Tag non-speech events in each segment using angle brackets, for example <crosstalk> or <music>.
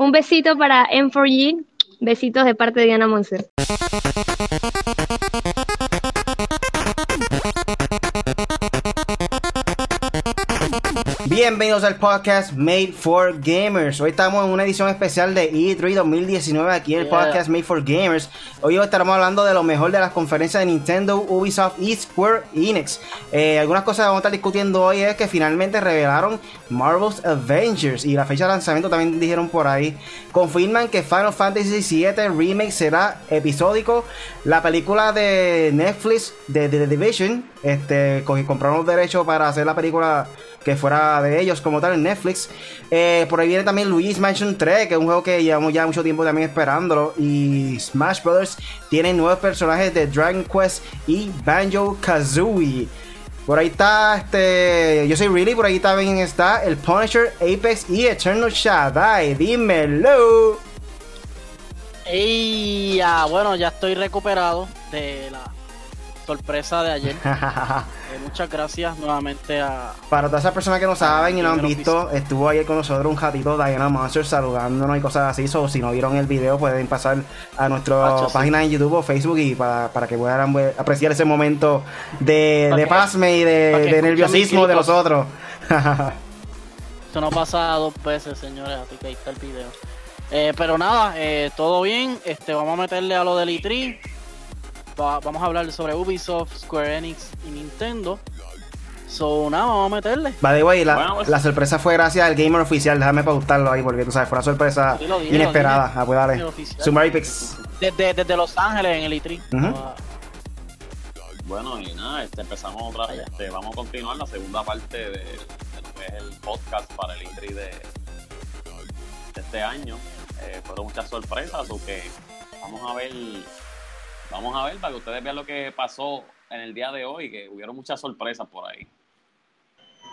Un besito para M4G. Besitos de parte de Diana Monser. Bienvenidos al podcast Made for Gamers. Hoy estamos en una edición especial de E3 2019 aquí en el podcast Made for Gamers. Hoy estaremos hablando de lo mejor de las conferencias de Nintendo, Ubisoft y Square Enix. Eh, algunas cosas que vamos a estar discutiendo hoy es que finalmente revelaron Marvel's Avengers y la fecha de lanzamiento también dijeron por ahí. Confirman que Final Fantasy VII Remake será episódico. La película de Netflix de The Division, este, compraron los derechos para hacer la película que fuera de ellos como tal en Netflix. Eh, por ahí viene también Luis Mansion 3, que es un juego que llevamos ya mucho tiempo también esperándolo. Y Smash Brothers tiene nuevos personajes de Dragon Quest y Banjo Kazooie. Por ahí está este. Yo soy Really, por ahí también está el Punisher, Apex y Eternal Shaddai. Dímelo. Ey, bueno, ya estoy recuperado de la sorpresa de ayer. <laughs> Eh, muchas gracias nuevamente a. Para todas esas personas que no saben y no han visto, estuvo ayer con nosotros un ratito Diana Monster saludándonos y cosas así. O si no vieron el video, pueden pasar a nuestra página en YouTube o Facebook y para, que puedan apreciar ese momento de, de pasme y de, nerviosismo de nosotros. Esto no pasa dos veces, señores, así que ahí está el video. Eh, pero nada, eh, todo bien. Este, vamos a meterle a lo del E3 vamos a hablar sobre Ubisoft, Square Enix y Nintendo. So, nada, vamos a meterle. Vale, güey, la, pues- la, sorpresa fue gracias al gamer oficial. Déjame pautarlo ahí porque tú sabes, fue una sorpresa inesperada. Ah, pues dale. Desde, desde, Los Ángeles en el E3. Bueno, y nada, este, empezamos otra vez. Este, vamos a continuar la segunda parte de, lo que es el podcast para el E3 de, este año. Eh, fueron muchas sorpresas, o que vamos a ver Vamos a ver para que ustedes vean lo que pasó en el día de hoy, que hubieron muchas sorpresas por ahí.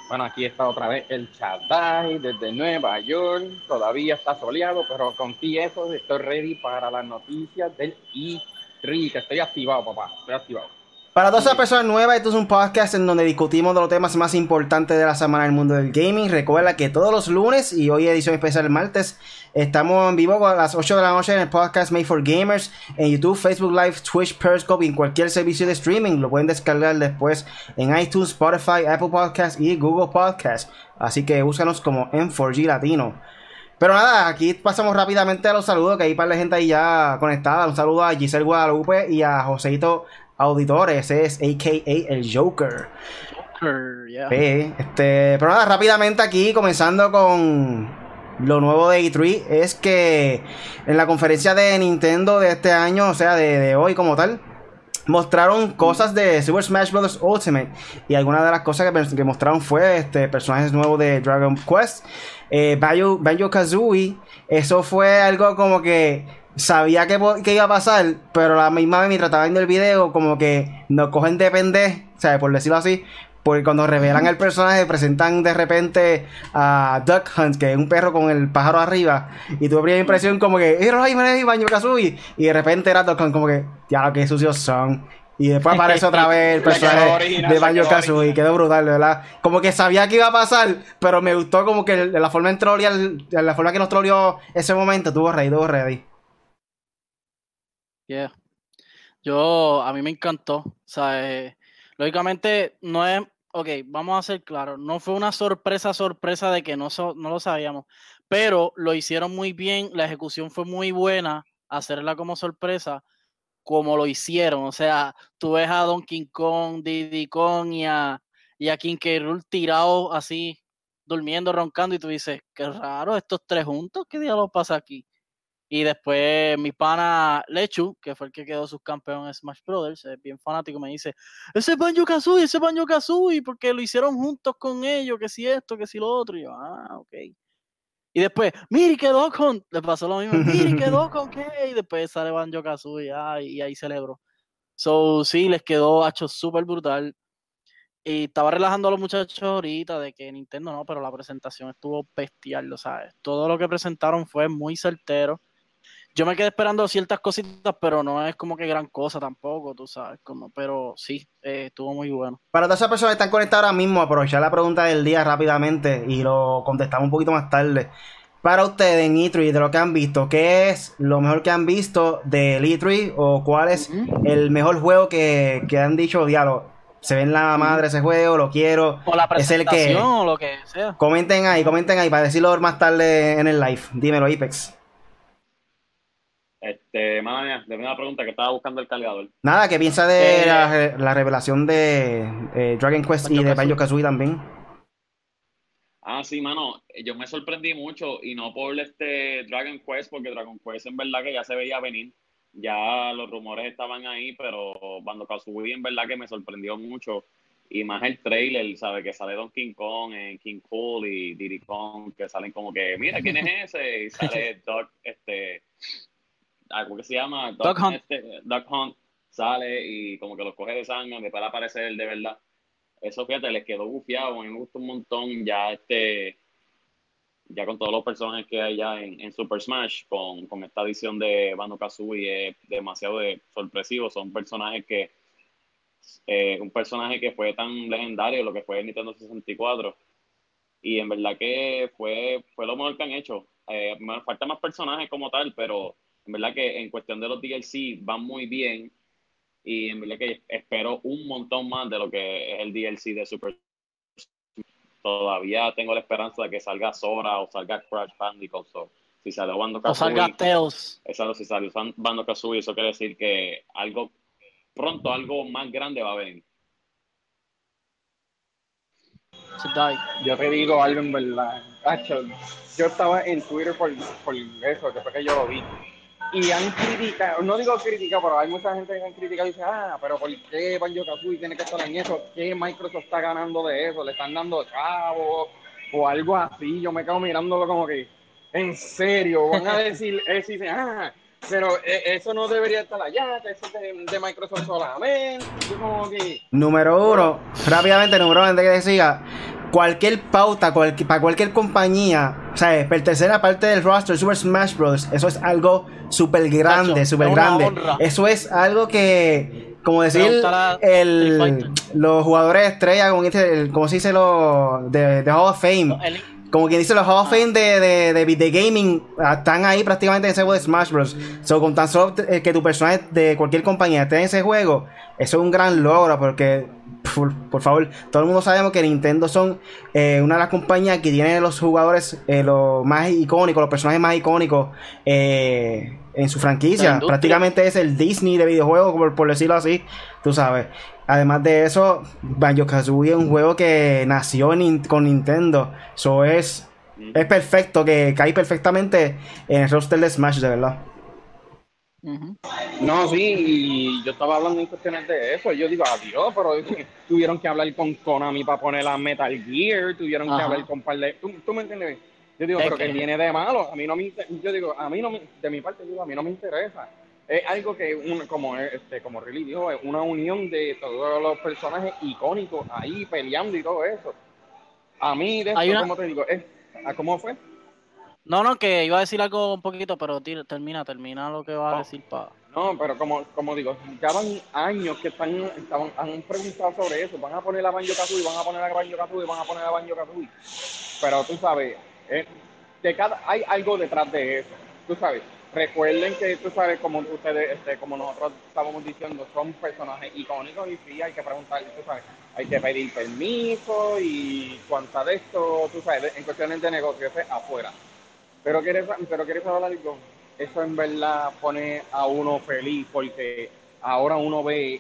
Bueno, aquí está otra vez el Chadai desde Nueva York. Todavía está soleado, pero con eso estoy ready para las noticias del E3. Estoy activado, papá. Estoy activado. Para todas las personas nuevas, esto es un podcast en donde discutimos de los temas más importantes de la semana en el mundo del gaming. Recuerda que todos los lunes y hoy edición especial el martes estamos en vivo a las 8 de la noche en el podcast Made for Gamers en YouTube, Facebook Live, Twitch, Periscope y en cualquier servicio de streaming. Lo pueden descargar después en iTunes, Spotify, Apple Podcasts y Google Podcasts. Así que búscanos como M4G Latino. Pero nada, aquí pasamos rápidamente a los saludos, que hay un par de gente ahí ya conectada. Un saludo a Giselle Guadalupe y a Joseito auditores, es AKA el Joker. Joker, yeah. este, pero nada, rápidamente aquí, comenzando con lo nuevo de E3, es que en la conferencia de Nintendo de este año, o sea, de, hoy como tal, mostraron cosas de Super Smash Bros. Ultimate. Y algunas de las cosas que, mostraron fue este, personajes nuevos de Dragon Quest, eh, Banjo, Kazooie. Eso fue algo como que sabía que, que, iba a pasar, pero la misma vez mientras estaba viendo el video, como que nos cogen de pendejo, ¿sabes? Por decirlo así. Porque cuando revelan el personaje, presentan de repente a Duck Hunt, que es un perro con el pájaro arriba. Y tuve primera impresión como que, ¡Eh, Baño Kazooie! Y de repente era Duck Hunt, como que, ya lo que sucios son. Y después aparece otra vez el <laughs> personaje de Banjo Kazooie. Quedó brutal, ¿verdad? Como que sabía que iba a pasar, pero me gustó como que la forma en la forma que nos troleó ese momento, tuvo rey, tuvo ready. Yeah. Yo, a mí me encantó. O sea, eh, lógicamente no es, ok, vamos a ser claros, no fue una sorpresa, sorpresa de que no, no lo sabíamos, pero lo hicieron muy bien, la ejecución fue muy buena, hacerla como sorpresa, como lo hicieron. O sea, tú ves a Donkey Kong, Diddy Kong y a, y a King así, durmiendo, roncando, y tú dices, qué raro, estos tres juntos, ¿qué diablos pasa aquí? Y después mi pana Lechu, que fue el que quedó subcampeón en Smash Brothers, es bien fanático, me dice, ese es Banjo Kazooie, ese es Banjo Kazooie, porque lo hicieron juntos con ellos, que si esto, que si lo otro. Y yo, ah, ok. Y después, mire, quedó con, le pasó lo mismo, mire, <laughs> quedó con qué. Y después sale Banjo Kazooie, ah, y ahí celebró. So, sí, les quedó hecho súper brutal. Y estaba relajando a los muchachos ahorita de que Nintendo no, pero la presentación estuvo bestial, lo sabes. Todo lo que presentaron fue muy certero yo me quedé esperando ciertas cositas, pero no es como que gran cosa tampoco, tú sabes, como, pero sí, eh, estuvo muy bueno. Para todas esas personas que están conectadas ahora mismo, aprovechar la pregunta del día rápidamente y lo contestamos un poquito más tarde. para ustedes en E3 de lo que han visto, ¿qué es lo mejor que han visto del E3 o cuál es el mejor juego que, que han dicho, diablo, se ve en la madre ese juego, lo quiero, O la es el que... o lo que sea. Comenten ahí, comenten ahí para decirlo más tarde en el live. Dímelo, Apex. Este, madre mía, de una pregunta que estaba buscando el cargador. Nada, ¿qué piensa de Eh, la, re- la revelación de eh, Dragon Quest y de Banjo-Kazooie. Banjo-Kazooie también? Ah, sí, mano, yo me sorprendí mucho y no por este Dragon Quest, porque Dragon Quest en verdad que ya se veía venir, ya los rumores estaban ahí, pero cuando Kazooie en verdad que me sorprendió mucho y más el trailer, ¿sabe? Que sale Donkey Kong, eh, King Cool y Diddy Kong, que salen como que, mira, ¿quién es ese? Y sale <laughs> Doc, este, ¿cómo que se llama? Duck Hunt. este, Duck Hunt sale y como que los coge de sangre, para aparecer de verdad. Eso, fíjate, les quedó bufiado, me gustó un montón ya este, ya con todos los personajes que hay ya en, en Super Smash, con, con esta edición de Bando Kazooie es demasiado de sorpresivo, son personajes que, eh, un personaje que fue tan legendario, lo que fue Nintendo 64, y en verdad que fue, fue lo mejor que han hecho. Eh, falta más personajes como tal, pero en verdad que en cuestión de los DLC van muy bien y en verdad que espero un montón más de lo que es el DLC de Super todavía tengo la esperanza de que salga Sora o salga Crash Bandicoot so, si sale Bando O salga Kazooie Tails. exacto, si sale Bando Kazooie eso quiere decir que algo pronto algo más grande va a venir. Yo te digo algo en verdad. Yo estaba en Twitter por, por eso, que fue que yo lo vi. Y han criticado, no digo crítica, pero hay mucha gente que han criticado y dice, ah, pero ¿por qué Banjo Kazooie tiene que estar en eso? ¿Qué Microsoft está ganando de eso? ¿Le están dando chavos? O algo así. Yo me quedo mirándolo como que, en serio, van a decir eso y dicen, ah, pero eh, eso no debería estar allá, que eso es de, de Microsoft solamente. Yo como que, Número uno, rápidamente, número uno, antes que siga. Cualquier pauta, cualqui- para cualquier compañía, o sea, pertenecer a parte del roster de Super Smash Bros. Eso es algo súper grande, súper grande. honra. Eso es algo que, como decir, el, los jugadores estrella, como, dice, el- como se dice, los de, de Hall of Fame. El- Como quien dice, los Hall of Fame de, de, de, de gaming ah, están ahí prácticamente en ese juego de Smash Bros. So, con tan solo eh, que tu personaje de cualquier compañía esté en ese juego, eso es un gran logro porque, por, por favor, todo el mundo sabemos que Nintendo son eh, una de las compañías que tiene los jugadores eh, los más icónicos, los personajes más icónicos eh, en su franquicia. Prácticamente es el Disney de videojuegos, por, por decirlo así, tú sabes. Además de eso, Banjo-Kazooie es un juego que nació con Nintendo. Eso es, es perfecto, que cae perfectamente en el roster de Smash, de verdad. No, sí, y yo estaba hablando en cuestiones de eso. y Yo digo, adiós, pero tuvieron que hablar con Konami para poner la Metal Gear, tuvieron que hablar con par de. ¿Tú, tú me entiendes? Yo digo, Es pero que que- tiene de malo. A mí no me. inter- Yo digo, a mí no me. De mi parte, digo, a mí no me interesa. Es algo que, un- como este como Riley dijo, es una unión de todos los personajes icónicos ahí peleando y todo eso. A mí, de esto, una- ¿cómo te digo? Es, ¿a ¿Cómo fue? No, no, que iba a decir algo un poquito, pero tira- termina, termina lo que va a decir para. No, pero como, como digo, ya van años que están, estaban, han preguntado sobre eso. Van a poner la Banjo Kazooie, van a poner la Banjo Kazooie, van a poner la Banjo Kazooie. Pero tú sabes, eh, de cada, hay algo detrás de eso. Tú sabes, recuerden que tú sabes, como ustedes, este, como nosotros estábamos diciendo, son personajes icónicos y sí, hay que preguntar, tú sabes, hay que pedir permiso y cuanta de esto, tú sabes, en cuestiones de negocios afuera. Pero quieres, pero quieres saber algo, eso en verdad pone a uno feliz porque ahora uno ve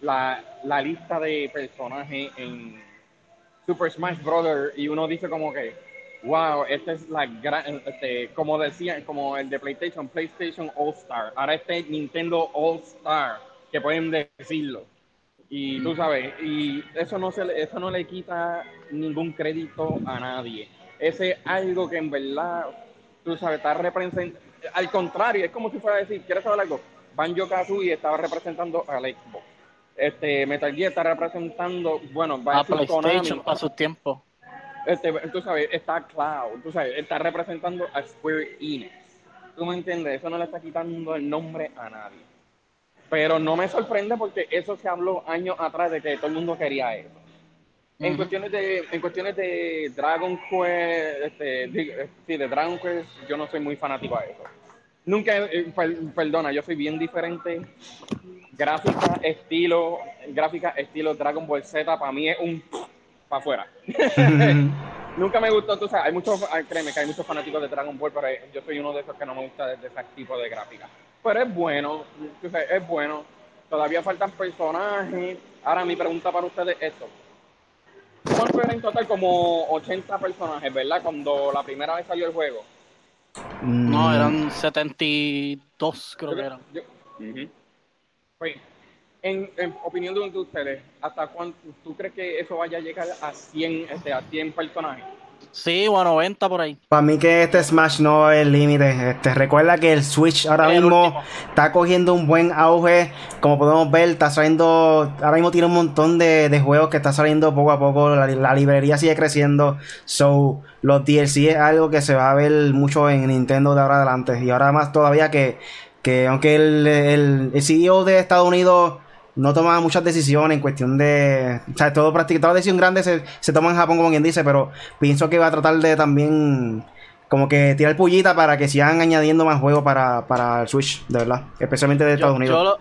la, la lista de personajes en Super Smash Bros. y uno dice como que, wow, esta es la gran, este, como decía, como el de PlayStation, PlayStation All Star. Ahora este es Nintendo All Star, que pueden decirlo. Y tú sabes, y eso no se le, eso no le quita ningún crédito a nadie. Ese es algo que en verdad, tú sabes, está representando. Al contrario, es como si fuera a decir, ¿quieres saber algo? Banjo Kazooie estaba representando al Xbox. Este, Metal Gear está representando, bueno, va a A decir PlayStation Konami. para sus tiempos. Este, tú sabes, está Cloud, tú sabes, está representando a Square Enix. ¿Tú me entiendes? Eso no le está quitando el nombre a nadie. Pero no me sorprende porque eso se habló años atrás de que todo el mundo quería eso. En Ujú. cuestiones de, en cuestiones de Dragon Quest, este, eh, sí, de Dragon Quest, yo no soy muy fanático a eso. Nunca, eh, per- perdona, yo soy bien diferente. Gráfica, estilo, gráfica, estilo Dragon Ball Z, para mí es un para afuera. <laughs> Nunca me gustó, tú sabes, hay muchos, créeme que hay muchos fanáticos de Dragon Ball, pero yo soy uno de esos que no me gusta de, de ese tipo de gráfica. Pero es bueno, tú sabes, es bueno. Todavía faltan personajes. Ahora mi pregunta para ustedes es esto. ¿Cuánto era en total? Como 80 personajes, ¿verdad? Cuando la primera vez salió el juego. No, Mm, eran 72, creo Yo- que eran. yo-. Oye, en, en opinión de, de ustedes, ¿hasta cuánto tú crees que eso vaya a llegar a 100, este, a 100 personajes? Sí, o a 90 por ahí. Para mí que este Smash no es el límite. Este, recuerda que el Switch ahora El mismo último. está cogiendo un buen auge. Como podemos ver, está saliendo. Ahora mismo tiene un montón de, de juegos que está saliendo poco a poco. La, la librería sigue creciendo. So, los DLC es algo que se va a ver mucho en Nintendo de ahora adelante. Y ahora más todavía que, que aunque el, el, el CEO de Estados Unidos no toma muchas decisiones en cuestión de. O sea, todo prácticamente, toda decisión grande se, se toma en Japón, como quien dice, pero pienso que va a tratar de también. Como que tirar pullita para que sigan añadiendo más juegos para, para el Switch, de verdad. Especialmente de Estados Yo, Unidos. yo lo-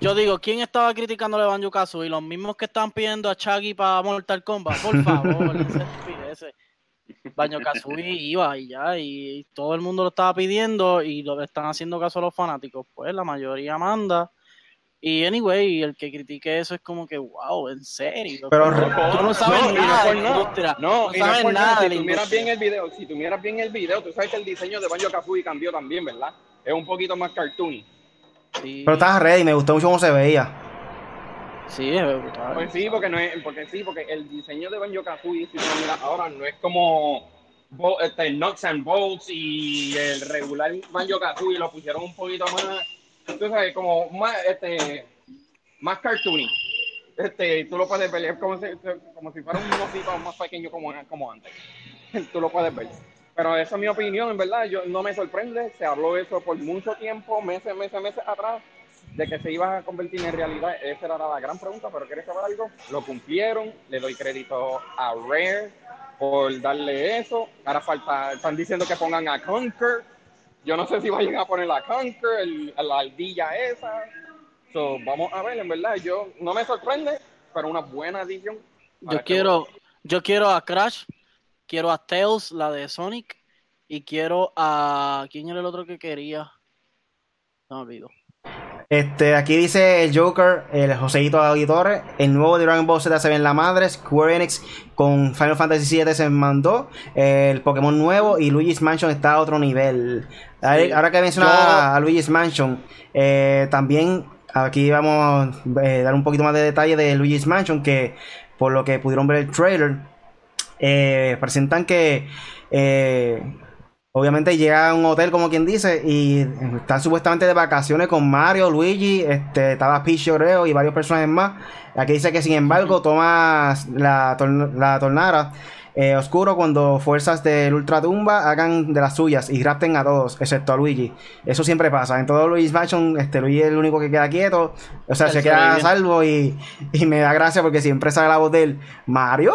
yo digo, ¿quién estaba criticándole a Banjo Kazooie? Los mismos que estaban pidiendo a Chaggy para Mortal Kombat. Por <laughs> favor, estupidez. Banjo Kazooie iba y ya, y todo el mundo lo estaba pidiendo y lo que están haciendo caso a los fanáticos. Pues la mayoría manda. Y anyway, el que critique eso es como que, wow, en serio. Pero- tú no sabes No, y no nada por de la nada. industria. No, sabes nada. Si la tú miras industria. bien el video, si tú miras bien el video, tú sabes que el diseño de Banjo Kazooie cambió también, ¿verdad? Es un poquito más cartoony. Sí, Pero estaba ready, me gustó mucho cómo se veía. sí, es brutal. Pues sí, porque no es, porque sí, porque el diseño de Banjo Kazooie, si tú miras ahora, no es como este, Nuts and Bolts y el regular Banjo Kazooie lo pusieron un poquito más, tú sabes, como más, este, más cartoony. Este, tú lo puedes ver, es como si, como si fuera un osito más pequeño como, como antes. <laughs> Tú lo puedes ver. Pero esa es mi opinión, en verdad, yo no me sorprende, se habló eso por mucho tiempo, meses, meses, meses atrás, de que se iba a convertir en realidad. Esa era la gran pregunta, pero ¿quieres saber algo? Lo cumplieron, le doy crédito a Rare por darle eso. Ahora falta, están diciendo que pongan a Conquer. Yo no sé si vayan a poner a Conquer, el- la ardilla esa. So, vamos a ver, en verdad, yo no me sorprende, pero una buena adición. para Yo este quiero, yo quiero a Crash, quiero a Tails, la de Sonic, y quiero a. ¿Quién era el otro que quería? No me olvido. Este, aquí dice el Joker, el Joseito Auditore, el nuevo de Dragon Ball Z se ve en la madre, Square Enix con Final Fantasy VII se mandó, el Pokémon nuevo y Luigi's Mansion está a otro nivel. Ahora- que menciona Yo- a Luigi's Mansion, eh, también aquí vamos a eh, dar un poquito más de detalle de Luigi's Mansion, que por lo que pudieron ver el trailer, eh, presentan que obviamente llega a un hotel como quien dice y están supuestamente de vacaciones con Mario, Luigi, este, estaba Peach yo creo y varios personajes más. Aquí dice que sin embargo toma la, torn- la tornara eh, oscuro cuando fuerzas del ultratumba hagan de las suyas y rapten a todos, excepto a Luigi. Eso siempre pasa. En todo Luigi's Mansion, este Luigi es el único que queda quieto. O sea, se queda a salvo y, y me da gracia porque siempre sale la voz del Mario.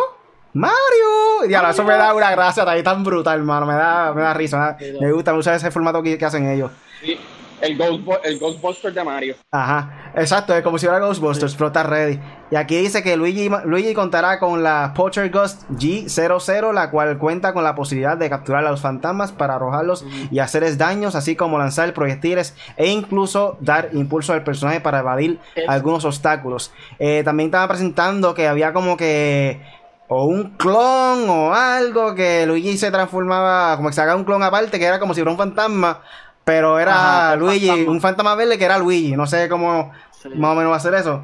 Mario. Y ahora eso me da una gracia ahí tan brutal, hermano. Me da, me da risa. me da- me gusta mucho ese formato que, que hacen ellos. Sí, el, Ghostbu- el Ghostbuster de Mario. Ajá, exacto, es como si fuera Ghostbusters, pero está ready. Y aquí dice que Luigi, Luigi contará con la Potter Ghost G00, la cual cuenta con la posibilidad de capturar a los fantasmas para arrojarlos y hacerles daños, así como lanzar proyectiles e incluso dar impulso al personaje para evadir Es- algunos obstáculos. Eh, también estaba presentando que había como que o un clon o algo que Luigi se transformaba, como que sacaba un clon aparte que era como si fuera un fantasma, pero era Ajá, Luigi, fantasma. un fantasma verde que era Luigi, no sé cómo Sí. más o menos va a ser eso.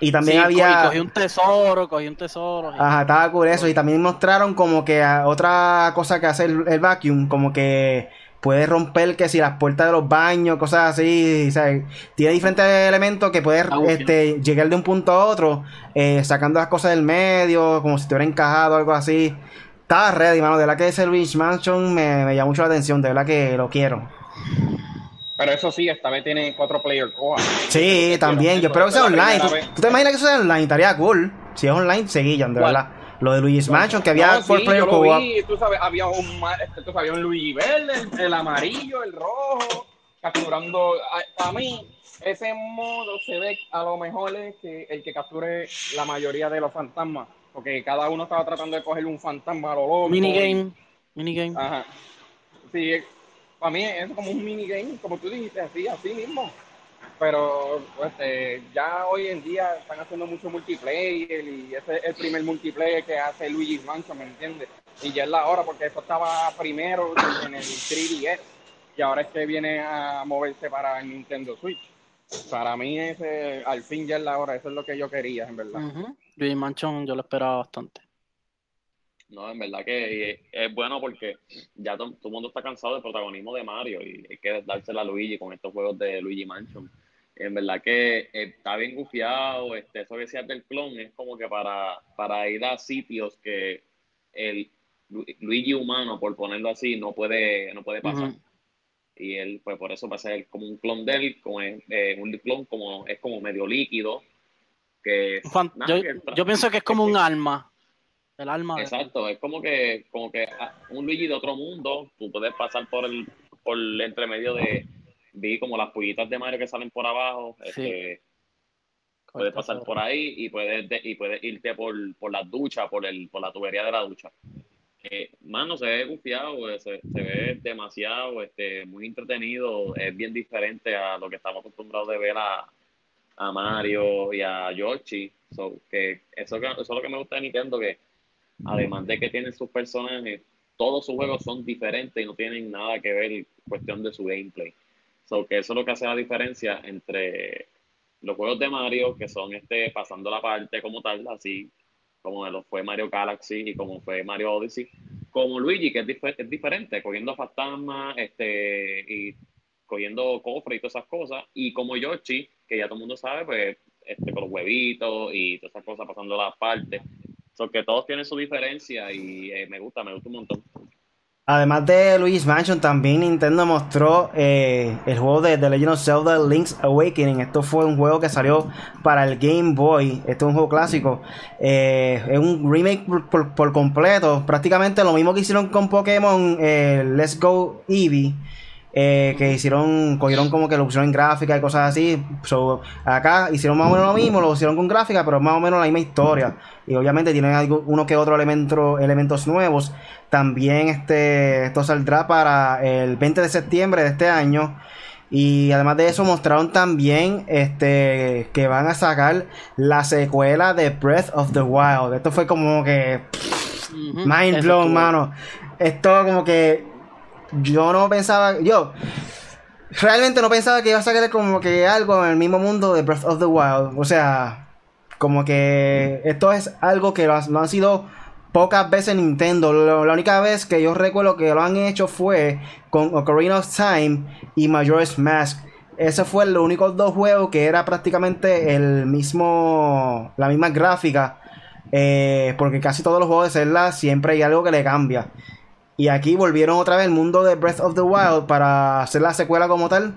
Y también Sí, había... y cogí un tesoro, cogí un tesoro. y- Ajá, estaba cool eso. Y también mostraron como que otra cosa que hace el, el vacuum, como que puede romper que si las puertas de los baños, cosas así, sea, tiene diferentes elementos que puede Ah, este, llegar de un punto a otro, eh, sacando las cosas del medio, como si estuviera encajado, algo así. Estaba ready, mano, de verdad que ese Luigi Mansion me, me llama mucho la atención, de verdad que lo quiero. Pero eso sí, esta vez tiene cuatro player co Sí, también. Yo espero que sea online. ¿Tú, tú te imaginas que eso sea online? Estaría cool. Si es online, seguían, de ¿Cuál? verdad. Lo de Luigi's Mansion, que había No, four sí, player yo lo vi, tú sabes, había un, tú sabes, un Luigi verde, el, el amarillo, el rojo, capturando. A, a mí, ese modo se ve a lo mejor es que el que capture la mayoría de los fantasmas, porque cada uno estaba tratando de coger un fantasma a lo loco. Minigame. Minigame. Ajá. Sí, para mí es como un minigame, como tú dijiste, así, así mismo. Pero pues, eh, ya hoy en día están haciendo mucho multiplayer y ese es el primer multiplayer que hace Luigi Mansion, ¿me entiendes? Y ya es la hora porque eso estaba primero en el 3DS y ahora es que viene a moverse para el Nintendo Switch. Para mí ese, al fin ya es la hora, eso es lo que yo quería, en verdad. Luigi Mansion yo lo esperaba bastante. No, en verdad que es, es bueno porque ya to- todo el mundo está cansado del protagonismo de Mario y hay que dársela a Luigi con estos juegos de Luigi Mansion. En verdad que está bien gufiado, este, eso que decías del clon es como que para, para ir a sitios que el Lu- Luigi humano, por ponerlo así, no puede, no puede pasar. Ujú. Y él, pues por eso va a ser como un clon de él, como es, eh, un clon como, es como medio líquido. Que, nada, yo, que- yo pienso que es como un alma. El alma de- Exacto, es como que, como que ah, un Luigi de otro mundo, tú puedes pasar por el, por el entremedio de, vi como las pollitas de Mario que salen por abajo, Sí. este, puedes pasar por ahí y puedes, de- y puedes irte por, por la ducha, por el, por la tubería de la ducha. Eh, mano, se ve gufiado, eh, se, se ve demasiado, este, muy entretenido, es bien diferente a lo que estamos acostumbrados de ver a, a Mario y a Yoshi. So, que eso, eso es lo que me gusta de Nintendo, que además de que tienen sus personajes, todos sus juegos son diferentes y no tienen nada que ver cuestión de su gameplay. So, que eso es lo que hace la diferencia entre los juegos de Mario, que son este pasando la parte como tal, así como lo fue Mario Galaxy y como fue Mario Odyssey, como Luigi, que es, difer- es diferente, cogiendo fantasmas este, y cogiendo cofres y todas esas cosas, y como Yoshi, que ya todo el mundo sabe, pues este, con los huevitos y todas esas cosas pasando las partes. So, que todos tienen su diferencia y eh, me gusta, me gusta un montón. Además de Luigi's Mansion, también Nintendo mostró eh, el juego de The Legend of Zelda Link's Awakening. Esto fue un juego que salió para el Game Boy. Esto es un juego clásico. Eh, es un remake por completo. Prácticamente lo mismo que hicieron con Pokémon eh, Let's Go Eevee. Eh, que hicieron, cogieron como que lo pusieron en gráfica y cosas así. So, acá hicieron más o menos lo mismo, lo pusieron con gráfica, pero más o menos la misma historia. Y obviamente tienen algo, uno que otro elemento, elementos nuevos. También este, esto saldrá para el 20 de septiembre de este año. Y además de eso mostraron también este que van a sacar la secuela de Breath of the Wild. Esto fue como que mind blown, mano. Esto como que yo no pensaba, yo realmente no pensaba que iba a sacar como que algo en el mismo mundo de Breath of the Wild. O sea, como que esto es algo que lo, han- sido pocas veces en Nintendo. La única vez que yo recuerdo que lo han hecho fue con Ocarina of Time y Majora's Mask. Ese fue los únicos dos juegos que era prácticamente el mismo, la misma gráfica. eh, porque casi todos los juegos de Zelda siempre hay algo que le cambia. Y aquí volvieron otra vez al mundo de Breath of the Wild para hacer la secuela como tal.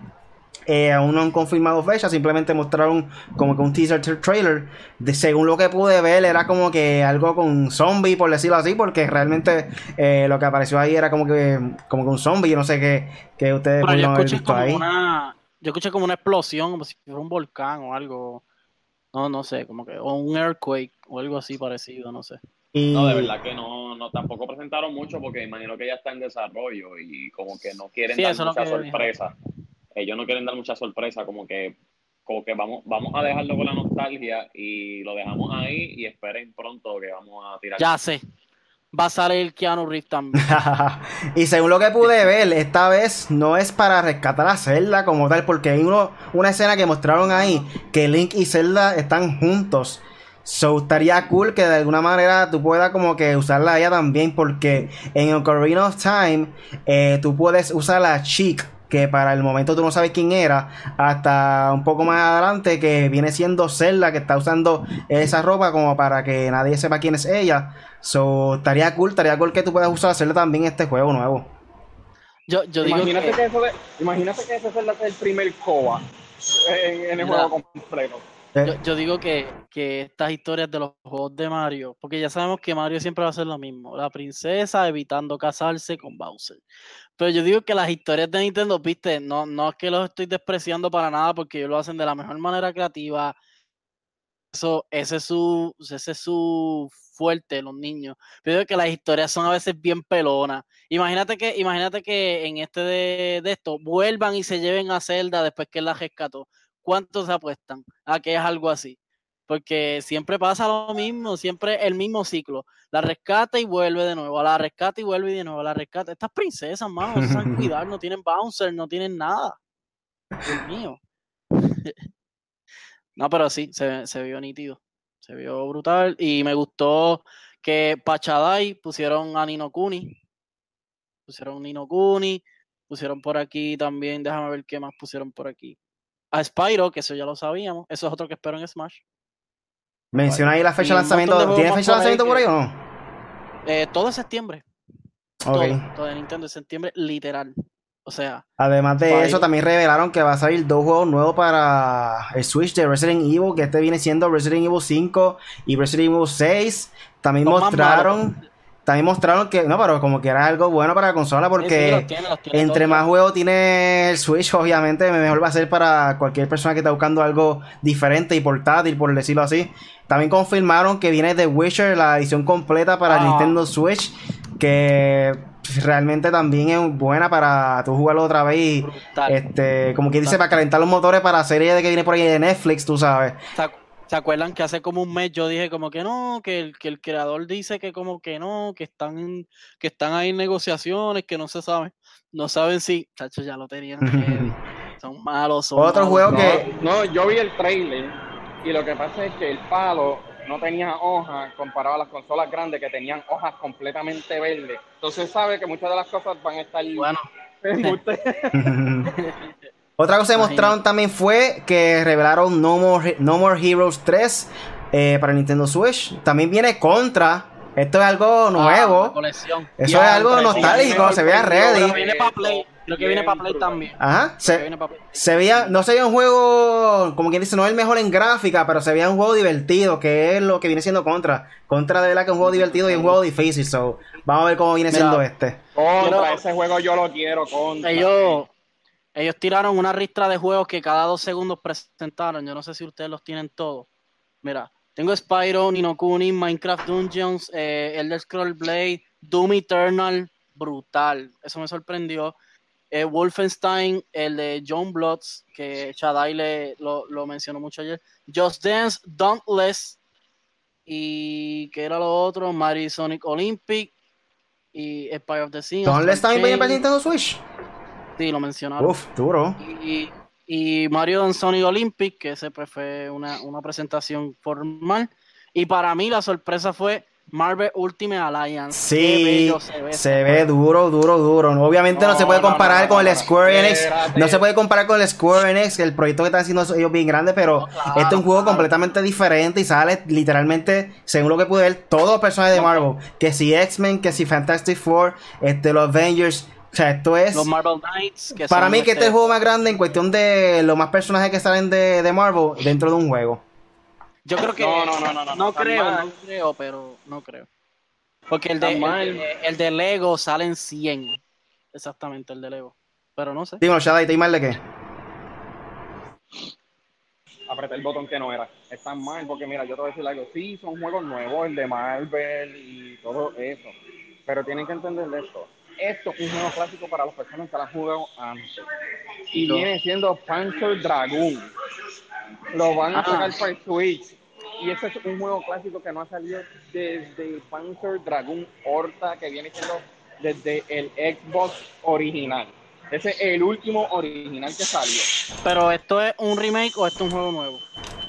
Eh, aún no han confirmado fecha, simplemente mostraron como que un teaser tra- trailer. De, según lo que pude ver, era como que algo con zombie, por decirlo así, porque realmente eh, lo que apareció ahí era como que como que un zombie. Yo no sé qué, qué ustedes pudieron haber visto ahí. una, yo escuché como una explosión, como si fuera un volcán o algo. No, no sé, como que, o un earthquake o algo así parecido, no sé. Y, No, de verdad que no, no, tampoco presentaron mucho porque imagino que ya está en desarrollo y como que no quieren Sí, dar mucha sorpresa. Ellos no quieren dar mucha sorpresa, como que, como que vamos, vamos a dejarlo con la nostalgia y lo dejamos ahí y esperen pronto que vamos a tirar. Ya sé. Va a salir Keanu Reeves también. <laughs> y según lo que pude ver, esta vez no es para rescatar a Zelda como tal, porque hay uno, una escena que mostraron ahí que Link y Zelda están juntos. So estaría cool que de alguna manera tú puedas como que usarla a ella también, porque en Ocarina of Time eh, tú puedes usar la Chic, que para el momento tú no sabes quién era, hasta un poco más adelante que viene siendo Zelda que está usando esa ropa como para que nadie sepa quién es ella. So estaría cool, estaría cool que tú puedas usar Zelda también en este juego nuevo. Yo, yo digo Imagínate que, que, eso de- imagínate que ese es el, primer COA en, en el juego completo. Eh, yo, yo digo que, que estas historias de los juegos de Mario, porque ya sabemos que Mario siempre va a ser lo mismo, la princesa evitando casarse con Bowser. Pero yo digo que las historias de Nintendo, viste, no, no es que los estoy despreciando para nada, porque ellos lo hacen de la mejor manera creativa. Eso, ese es su, ese es su fuerte, los niños. Pero digo que las historias son a veces bien pelonas. Imagínate que, imagínate que en este de, de esto vuelvan y se lleven a Zelda después que él la rescató. ¿Cuántos apuestan a que es algo así? Porque siempre pasa lo mismo, siempre el mismo ciclo. La rescata y vuelve de nuevo, la rescata y vuelve de nuevo, la rescata. Estas princesas, mano, no saben cuidar, no tienen bouncer, no tienen nada. Dios mío. <laughs> No, pero sí, se, se vio nítido. Se vio brutal. Y me gustó que Pachadai pusieron a Nino Kuni. Pusieron Nino Kuni. Pusieron por aquí también, déjame ver qué más pusieron por aquí. A Spyro, que eso ya lo sabíamos. Eso es otro que espero en Smash. Menciona ahí la fecha de lanzamiento. ¿Tiene fecha de por ahí lanzamiento por ahí o no? Eh, todo es septiembre. Ok. Todo, todo de Nintendo es septiembre, literal. O sea, Además de eso, también revelaron que va a salir dos juegos nuevos para el Switch de Resident Evil, que este viene siendo Resident Evil 5 y Resident Evil 6. También Los mostraron, también mostraron que, no, pero como que era algo bueno para la consola, sí, porque los tiene, los tiene entre más juegos tiene el Switch, obviamente, mejor va a ser para cualquier persona que está buscando algo diferente y portátil, por decirlo así. También confirmaron que viene The Witcher, la edición completa para el Ah. Nintendo Switch, que realmente también es buena para tú jugarlo otra vez y, Brutal. este, como que dice, para calentar los motores para la serie de que viene por ahí de Netflix, tú sabes. ¿Se, acu- se acuerdan que hace como un mes yo dije como que no, que el, que el creador dice que como que no, que están, en- que están ahí en negociaciones, que no se sabe, no saben si, chacho, ya lo tenían <laughs> heavy. Son malos, son Otro malos. juego No, que- no, yo vi el trailer y lo que pasa es que el palo no tenía hojas comparado a las consolas grandes que tenían hojas completamente verdes. Entonces sabe que muchas de las cosas van a estar Bueno, <laughs> <laughs> Otra cosa que Imagínate. mostraron también fue que revelaron No More, no More Heroes 3 eh, para Nintendo Switch. También viene Contra. Esto es algo ah, nuevo. Eso Ya, es algo nostálgico, sí, se vea sorprendió, ready. Pero viene para Play, creo que viene para Play también. Ajá, se, veía, no se veía un juego, como quien dice, no es el mejor en gráfica, pero se veía un juego divertido, que es lo que viene siendo Contra. Contra de verdad que es un juego divertido y un juego difícil, so vamos a ver cómo viene Mira. siendo este. Contra ese juego yo lo quiero contra. Ellos, ellos tiraron una ristra de juegos que cada dos segundos presentaron. Yo no sé si ustedes los tienen todos. Mira, tengo Spyro, Nino Kuni, Minecraft Dungeons, eh, Elder Scroll Blade, Doom Eternal, brutal. Eso me sorprendió. Eh, Wolfenstein, el de John Bloods, que Shadai le, lo, lo mencionó mucho ayer. Just Dance, Dauntless, y que era lo otro, Mario Sonic Olympic, y Empire of the Sea. ¿Dónde está Astral también para Chain. Nintendo Switch? Sí, lo mencionaron. Uf, duro. Y, y Mario en Sonic Olympic, que ese pues fue una, una presentación formal. Y para mí la sorpresa fue Marvel Ultimate Alliance. Sí, bello se ve. se ve duro, duro, duro. Obviamente no, No, se puede comparar no, con el. Square Enix. No se puede comparar con el Square Enix, el proyecto que están haciendo ellos bien grande, pero claro, este es un juego claro. completamente diferente y sale literalmente, según lo que pude ver, todos los personajes de Marvel. Que si X-Men, que si Fantastic Four, este, los Avengers. O sea, esto es... Los Marvel Knights. Que Para son, mí que este es este, el juego más grande en cuestión de los más personajes que salen de, de Marvel dentro de un juego. Yo creo que. No, no, no, no, no, No creo, mal. no creo, pero no creo. Porque el de, el de, el de Lego salen 100. Exactamente, el de Lego. Pero no sé. Dímelo, Shadai, ¿te mal de qué? apreté el botón que no era. Está mal, porque mira, yo te voy a decir algo. Sí, son juegos nuevos, el de Marvel y todo eso. Pero tienen que entender esto. Esto es un juego clásico para las personas que lo han jugado antes. Y viene siendo Panzer Dragoon. Lo van a Ah. sacar para el Switch. Y ese es un juego clásico que no ha salido desde Panzer Dragoon Horta, que viene siendo desde el Xbox original. Ese es el último original que salió. Pero esto es un remake o esto es un juego nuevo.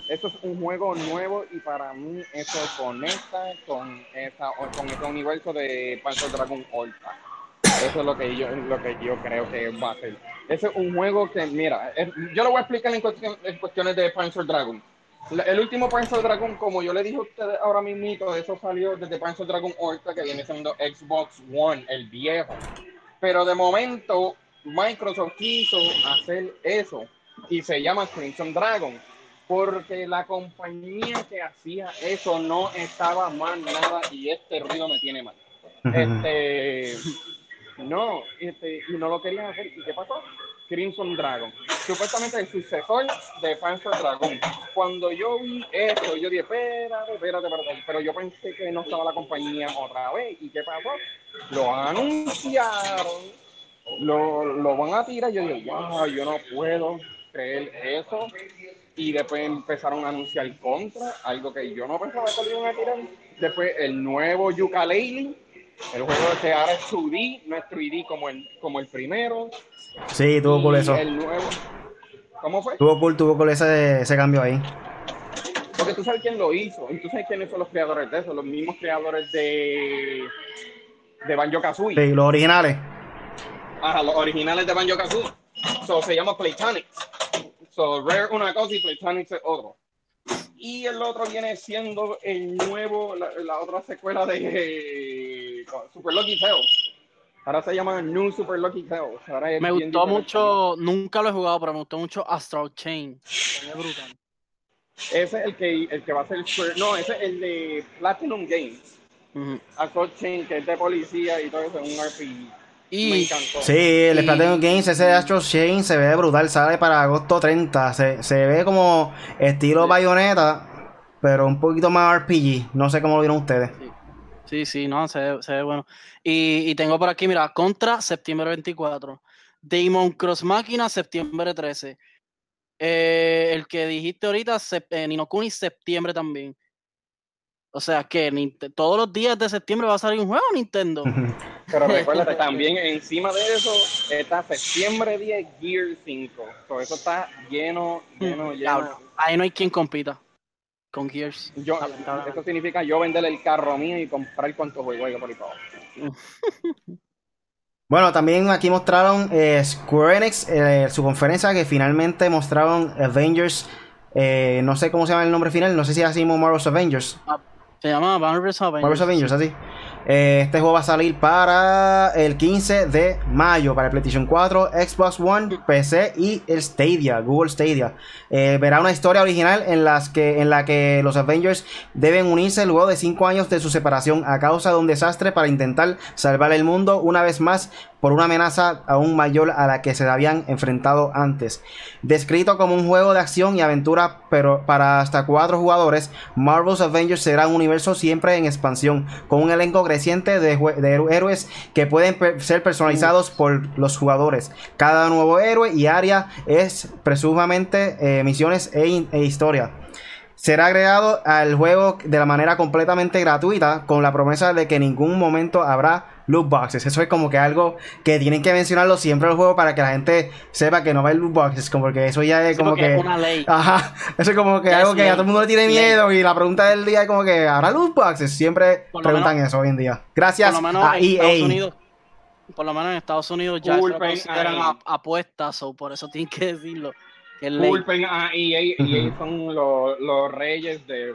Esto es un juego nuevo y para mí eso conecta con esa con ese universo de Panzer Dragon Ultra. Eso es lo que yo lo que yo creo que va a ser. Ese es un juego que mira, es- yo lo voy a explicar en, cuestión- en cuestiones de Panzer Dragon. La- El último Panzer Dragon, como yo le dije a ustedes ahora mismo, eso salió desde Panzer Dragon Ultra, que viene siendo Xbox One, el viejo. Pero de momento, Microsoft quiso hacer eso y se llama Crimson Dragon. Porque la compañía que hacía eso no estaba mal nada y este ruido me tiene mal. Este, no, este, y no lo querían hacer. ¿Y qué pasó? Crimson Dragon. Supuestamente el sucesor de Panzer Dragon. Cuando yo vi esto, yo dije, espérate, espérate, espérate. Pero yo pensé que no estaba la compañía otra vez. ¿Y qué pasó? Lo anunciaron, lo, lo van a tirar. Yo dije, wow, yo no puedo creer eso. Y después empezaron a anunciar contra, algo que yo no pensaba que lo iban a tirar. Después el nuevo Yooka-Laylee el juego de ahora es 2D, no es 3D como el, como el primero. Sí, tuvo cool eso. El nuevo. ¿Cómo fue? Tuvo cool, tuvo cool ese, ese cambio ahí. Porque tú sabes quién lo hizo. Y tú sabes quiénes son los creadores de eso. Los mismos creadores de. de Banjo Kazooie. Sí, los originales. Ajá, los originales de Banjo Kazooie. So, se llama Playtonics. So, Rare una cosa y Playtonics es otro. Y el otro viene siendo el nuevo, la, la otra secuela de Super Lucky Tales. Ahora se llama New Super Lucky Tales. Ahora es Me gustó diferente. mucho, nunca lo he jugado, pero me gustó mucho Astral Chain. Es brutal. Ese es el que, el que va a ser Square- No, ese es el de Platinum Games. Ujú. Assault Chain, que es de policía y todo eso, es un RPG. Me Y encantó. Sí, el Y- Splatoon Games, ese de Astro Chain se ve brutal, sale para agosto 30. Se, se ve como estilo bayoneta, pero un poquito más RPG. No sé cómo lo vieron ustedes. sí, sí, no, se ve, se ve bueno. Y, y tengo por aquí, mira, Contra, septiembre 24. Demon Cross Máquina, septiembre 13. Eh, el que dijiste ahorita, sep- eh, Nino Kuni, septiembre también. O sea que todos los días de septiembre va a salir un juego Nintendo. <laughs> Pero <laughs> recuérdate, también encima de eso está septiembre 10 Gear 5. So, eso está lleno, lleno, lleno. Ahí no hay quien compita con Gears. Yo, eso significa yo vender el carro mío y comprar cuantos juegos haya por ahí abajo. Bueno, también aquí mostraron eh, Square Enix, eh, su conferencia que finalmente mostraron Avengers. eh, no sé cómo se llama el nombre final, no sé si es así mismo Marvel's Avengers. Se llama Marvel's Avengers. Marvel's Avengers, así. Eh, este juego va a salir para el 15 de mayo para el PlayStation 4, Xbox One, PC y el Stadia, Google Stadia. Eh, verá una historia original en, las que, en la que los Avengers deben unirse luego de 5 años de su separación a causa de un desastre para intentar salvar el mundo una vez más por una amenaza aún mayor a la que se habían enfrentado antes. Descrito como un juego de acción y aventura, pero para hasta cuatro jugadores, Marvel's Avengers será un universo siempre en expansión, con un elenco creciente de, héroes que pueden ser personalizados por los jugadores. Cada nuevo héroe y área es presumamente eh, misiones e, e historia será agregado al juego de la manera completamente gratuita con la promesa de que en ningún momento habrá loot boxes. Eso es como que algo que tienen que mencionarlo siempre en el juego para que la gente sepa que no va a haber loot boxes, como que eso ya es Sí, como que es una ley. Ajá, eso es como que Ya algo es que a ley. todo el mundo le tiene Ley. miedo y la pregunta del día es como que ¿habrá loot boxes? Siempre preguntan menos- eso hoy en día. Gracias por lo menos a en Estados EA. Unidos, por lo menos en Estados Unidos ya consideran ap- apuestas o por eso tienen que decirlo. Culpen a EA, EA son los, los reyes de...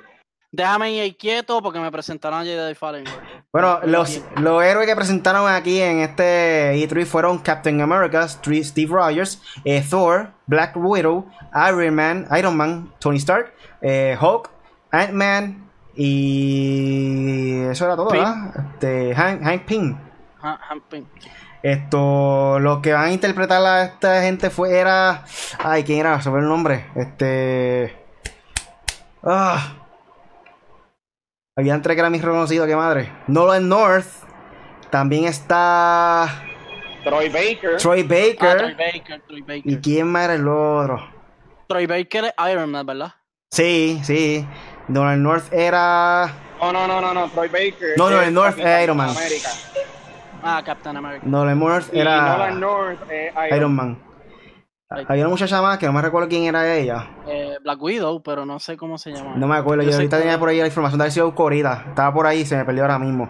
Déjame ir ahí quieto porque me presentaron a Jedi Fallen. Bueno, los, los héroes que presentaron aquí en este E3 fueron Captain America, Steve Steve Rogers, eh, Thor, Black Widow, Iron Man, Iron Man, Tony Stark, eh, Hulk, Ant-Man y eso era todo, Pym. ¿verdad? Este, Hank, Hank Pym. Ha- Hampin. Esto, lo que van a interpretar a esta gente fue, era, ay, ¿quién era? Se el nombre, este, ah, había entre que era mi reconocido, qué madre, Nolan North, también está Troy Baker. Troy Ah, Troy Baker, Baker, Troy Baker. y quién más era el otro, Troy Baker es Iron Man, ¿verdad? sí, sí, Nolan North era, No, no, no, no, no, Troy Baker. No, no, el North es Iron Man. América. Ah, Captain America. Nolan North Y era Nolan North es Iron, Iron Man. Había una muchacha más que no me recuerdo quién era ella. Eh, Black Widow, pero no sé cómo se llama. No me acuerdo, yo, ahorita que- tenía por ahí la información de haber sido ahorita. Estaba por ahí, se me perdió ahora mismo.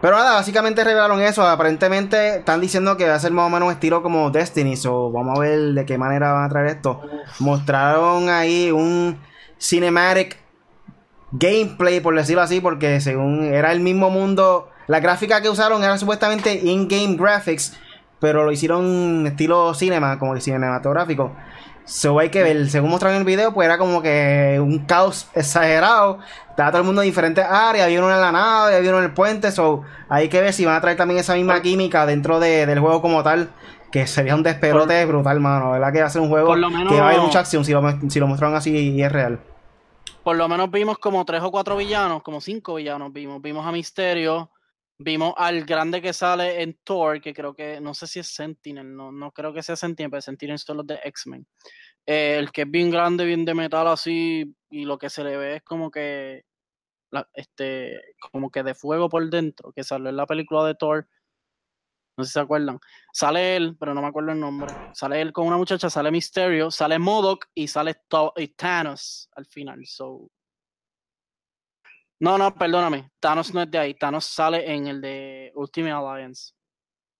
Pero nada, básicamente revelaron eso. Aparentemente están diciendo que va a ser más o menos un estilo como Destiny. So, vamos a ver de qué manera van a traer esto. Mostraron ahí un cinematic gameplay, por decirlo así, porque según era el mismo mundo. La gráfica que usaron era supuestamente in-game graphics. pero lo hicieron estilo cinema, como cinematográfico. So hay que ver, según mostraron en el video, pues era como que un caos exagerado. Estaba todo el mundo en diferentes áreas, había uno en la nave, había uno en el puente. So hay que ver si van a traer también esa misma química dentro de, del juego como tal. Que sería un despelote brutal, mano. ¿Verdad? Que va a ser un juego menos- que va a haber mucha acción si lo, si lo mostraron así y es real. Por lo menos vimos como tres o cuatro villanos, como cinco villanos vimos. Vimos a Misterio, vimos al grande que sale en Thor, que creo que, no sé si es Sentinel, no, no creo que sea Sentinel, pero Sentinel son los de X-Men. Eh, el que es bien grande, bien de metal así, y lo que se le ve es como que, este, como que de fuego por dentro, que salió en la película de Thor. No sé si se acuerdan. Sale él, pero no me acuerdo el nombre. Sale él con una muchacha, sale Mysterio, sale Modok y sale To- Thanos al final. So. No, no, perdóname. Thanos no es de ahí. Thanos sale en el de Ultimate Alliance.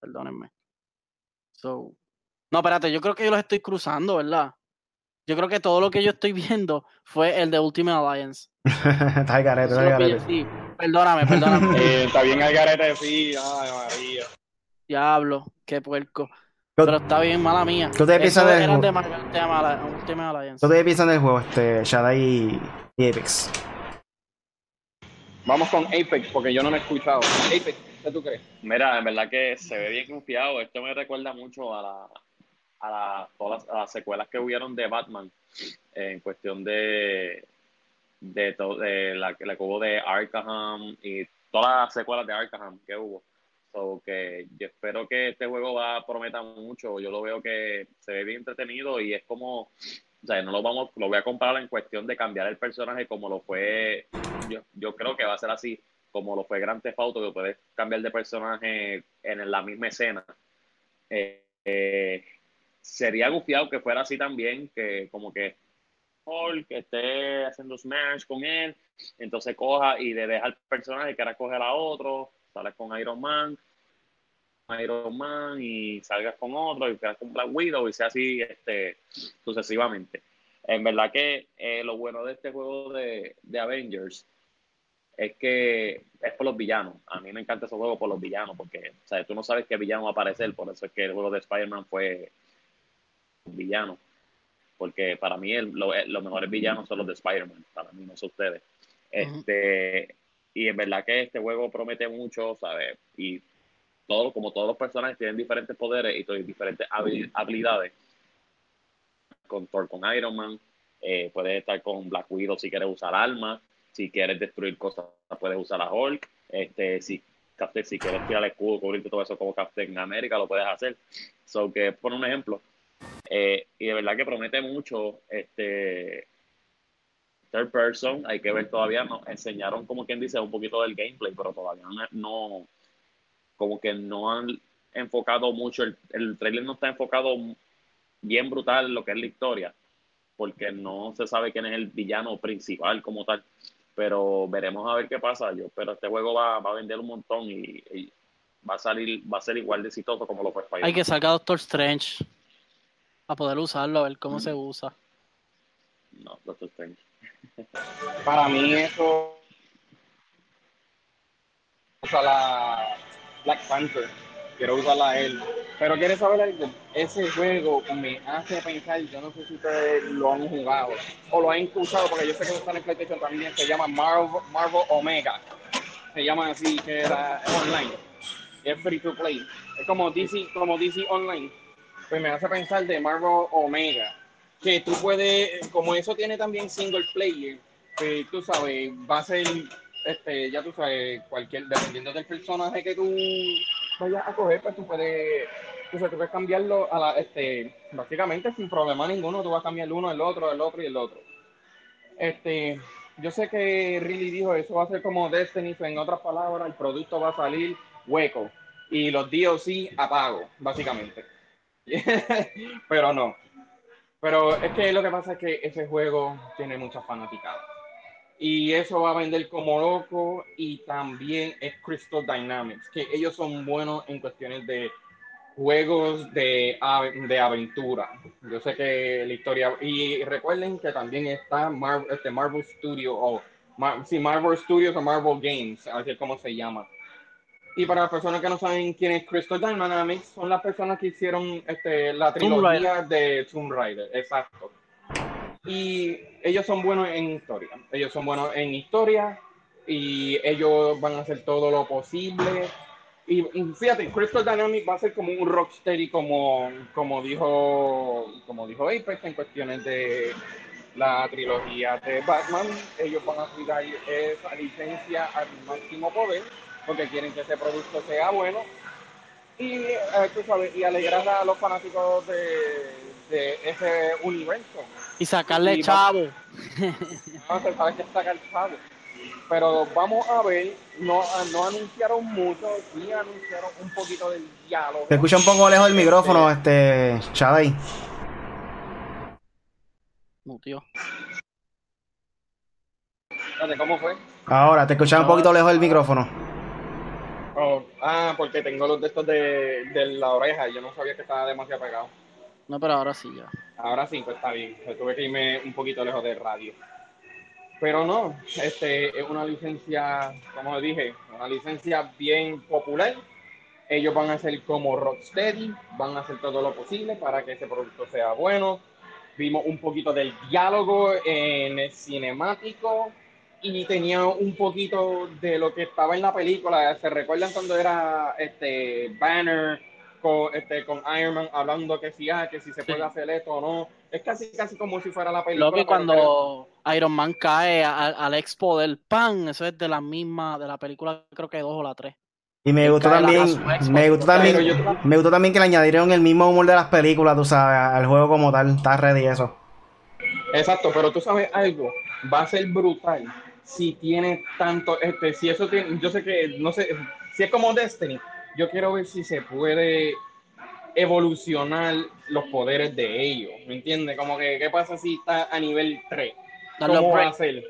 Perdónenme. So. No, espérate, yo creo que yo los estoy cruzando, ¿verdad? Yo creo que todo lo que yo estoy viendo fue el de Ultimate Alliance. <laughs> está carete, Eso está carete. sí. Perdóname, perdóname. <laughs> Eh, está bien el garete, sí, ay María. Diablo, qué puerco. ¿Qué- Pero está bien, mala mía. ¿Qué ustedes piensan Eso del juego? de Ultimate Alliance. ¿Qué ustedes piensan del juego, este, Shaddai y, y Apex? Vamos con Apex, porque yo no me he escuchado. Apex, ¿qué tú crees? Mira, en verdad que se ve bien confiado. Esto me recuerda mucho a, la, a, la- todas las, a las secuelas que hubieron de Batman eh, en cuestión de, de, to- de la, la que hubo de Arkham y todas las secuelas de Arkham que hubo. So que yo espero que este juego va prometa mucho. Yo lo veo que se ve bien entretenido y es como, o sea, no lo vamos, lo voy a comparar en cuestión de cambiar el personaje como lo fue. Yo, yo creo que va a ser así, como lo fue Grand Theft Auto, que puedes cambiar de personaje en la misma escena. Eh, eh, sería gufiado que fuera así también, que como que que esté haciendo smash con él, entonces coja y le deja al personaje que ahora coger a otro, sales con Iron Man, Iron Man y salgas con otro y quedas con Black Widow y sea así este, sucesivamente. En verdad que eh, lo bueno de este juego de, de Avengers es que es por los villanos. A mí me encanta ese juego por los villanos, porque o sea, tú no sabes qué villano va a aparecer, por eso es que el juego de Spider-Man fue un villano. Porque para mí el- lo- los mejores villanos son los de Spider-Man, para mí no son ustedes. Este, y en verdad que este juego promete mucho, ¿sabes? Y todo, como todos los personajes tienen diferentes poderes y todas diferentes habi- habilidades. Con Thor, con Iron Man, eh, puedes estar con Black Widow si quieres usar armas, si quieres destruir cosas, puedes usar a Hulk. Este, si, Captain, si quieres tirar el escudo, cubrirte todo eso como Captain América, lo puedes hacer. So que, por un ejemplo, eh, y de verdad que promete mucho este third person, hay que ver todavía, nos enseñaron como quien dice un poquito del gameplay, pero todavía no como que no han enfocado mucho, el, el trailer no está enfocado bien brutal en lo que es la historia, porque no se sabe quién es el villano principal como tal, pero veremos a ver qué pasa yo, pero este juego va, va a vender un montón y, y va a salir, va a ser igual de exitoso como lo fue Spider-Man. Hay que sacar a Doctor Strange a poder usarlo, a ver cómo se usa. No, Doctor Strange. Para mí eso usa la Black Panther, quiero usarla a él. Pero quieres saber algo, ese juego me hace pensar, yo no sé si ustedes lo han jugado o lo han escuchado, porque yo sé que está en PlayStation también, se llama Marvel, Marvel Omega. Se llama así, que era online. Es free to play. Es como DC, como DC Online. Pues me hace pensar de Marvel Omega. Que tú puedes, como eso tiene también single player, pues tú sabes, va a ser, este, ya tú sabes, cualquier, dependiendo del personaje que tú vayas a coger, pues tú puedes, tú, sabes, tú puedes cambiarlo a la, este, básicamente sin problema ninguno, tú vas a cambiar uno, el otro, el otro y el otro. Este, yo sé que Riley dijo eso va a ser como Destiny, en otras palabras, el producto va a salir hueco y los DLC apago, básicamente. <laughs> Pero no. Pero es que lo que pasa es que ese juego tiene muchas fanaticadas. Y eso va a vender como loco. Y también es Crystal Dynamics, que ellos son buenos en cuestiones de juegos de, de aventura. Yo sé que la historia. Y recuerden que también está Mar- este Marvel Studio, o Mar- sí, Marvel Studios o Marvel Games, así es como se llama. Y para las personas que no saben quién es Crystal Dynamics, son las personas que hicieron este, la Tomb trilogía de Tomb Raider, exacto. Y ellos son buenos en historia. Ellos son buenos en historia y ellos van a hacer todo lo posible. Y, fíjate, Crystal Dynamics va a ser como un rocksteady como, como dijo como dijo Apex en cuestiones de la trilogía de Batman. Ellos van a cuidar esa licencia al máximo poder porque quieren que ese producto sea bueno y, eh, tú sabes, y alegrar a los fanáticos de, de ese universo. Y sacarle Y chavo. No se sabe que está el chavo. Pero vamos a ver, no, no anunciaron mucho, sí anunciaron un poquito del diálogo. Te escucha un poco lejos del micrófono, este, Shadai. No, tío. Espérate, ¿Cómo fue? Ahora, te escuchaba un poquito lejos del micrófono. Oh, ah, porque tengo los de estos de, de la oreja, yo no sabía que estaba demasiado pegado. No, pero ahora sí ya. Ahora sí, pues está bien. Pues tuve que irme un poquito lejos del radio. Pero no, este es una licencia, como dije, una licencia bien popular. Ellos van a hacer como Rocksteady, van a hacer todo lo posible para que ese producto sea bueno. Vimos un poquito del diálogo en el cinemático y tenía un poquito de lo que estaba en la película. ¿Se recuerdan cuando era este Banner con, este, con Iron Man hablando que si, ah, que si se puede hacer esto o no? Es casi casi como si fuera la película. Lo que cuando Iron Man cae al expo del pan, eso es de la misma, de la película, creo que dos o la tres. Y me Y gustó también, me gustó también, yo- me gustó también que le añadieron el mismo humor de las películas, tú sabes, al juego como tal, está ready eso. Exacto, pero tú sabes algo, va a ser brutal si tiene tanto, este, si eso tiene, yo sé que, no sé, si es como Destiny, yo quiero ver si se puede evolucionar los poderes de ellos, ¿me entiendes? Como que, ¿qué pasa si está a nivel 3? Darle ¿Cómo va a ser?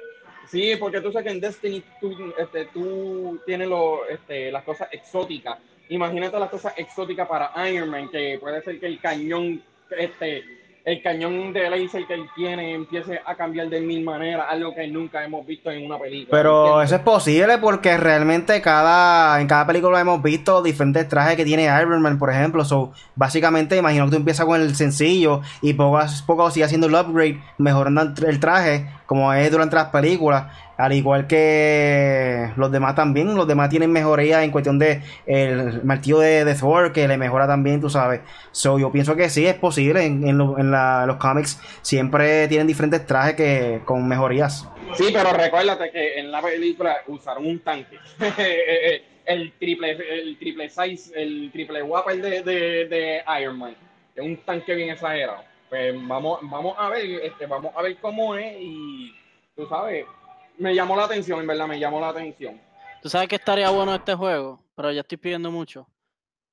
Sí, porque tú sabes que en Destiny tú, este, tú tienes lo, este, las cosas exóticas. Imagínate las cosas exóticas para Iron Man, que puede ser que el cañón, este, el cañón de laser que él tiene empiece a cambiar de mil maneras, algo que nunca hemos visto en una película. Pero eso es posible porque realmente cada en cada película hemos visto diferentes trajes que tiene Iron Man, por ejemplo. So, básicamente, imagino que tú empiezas con el sencillo y poco a poco sigue haciendo el upgrade, mejorando el traje, como es durante las películas. Al igual que los demás también, los demás tienen mejoría en cuestión de el martillo de, Thor, que le mejora también, tú sabes. So, yo pienso que sí es posible. En, los cómics siempre tienen diferentes trajes que con mejorías. Sí, pero recuérdate que en la película usaron un tanque. <laughs> el triple, el triple size, el triple Whopper de, de Iron Man. Es un tanque bien exagerado. Pues vamos, vamos a ver, este, vamos a ver cómo es y tú sabes, me llamó la atención, en verdad, me llamó la atención. Tú sabes que estaría bueno este juego, pero ya estoy pidiendo mucho.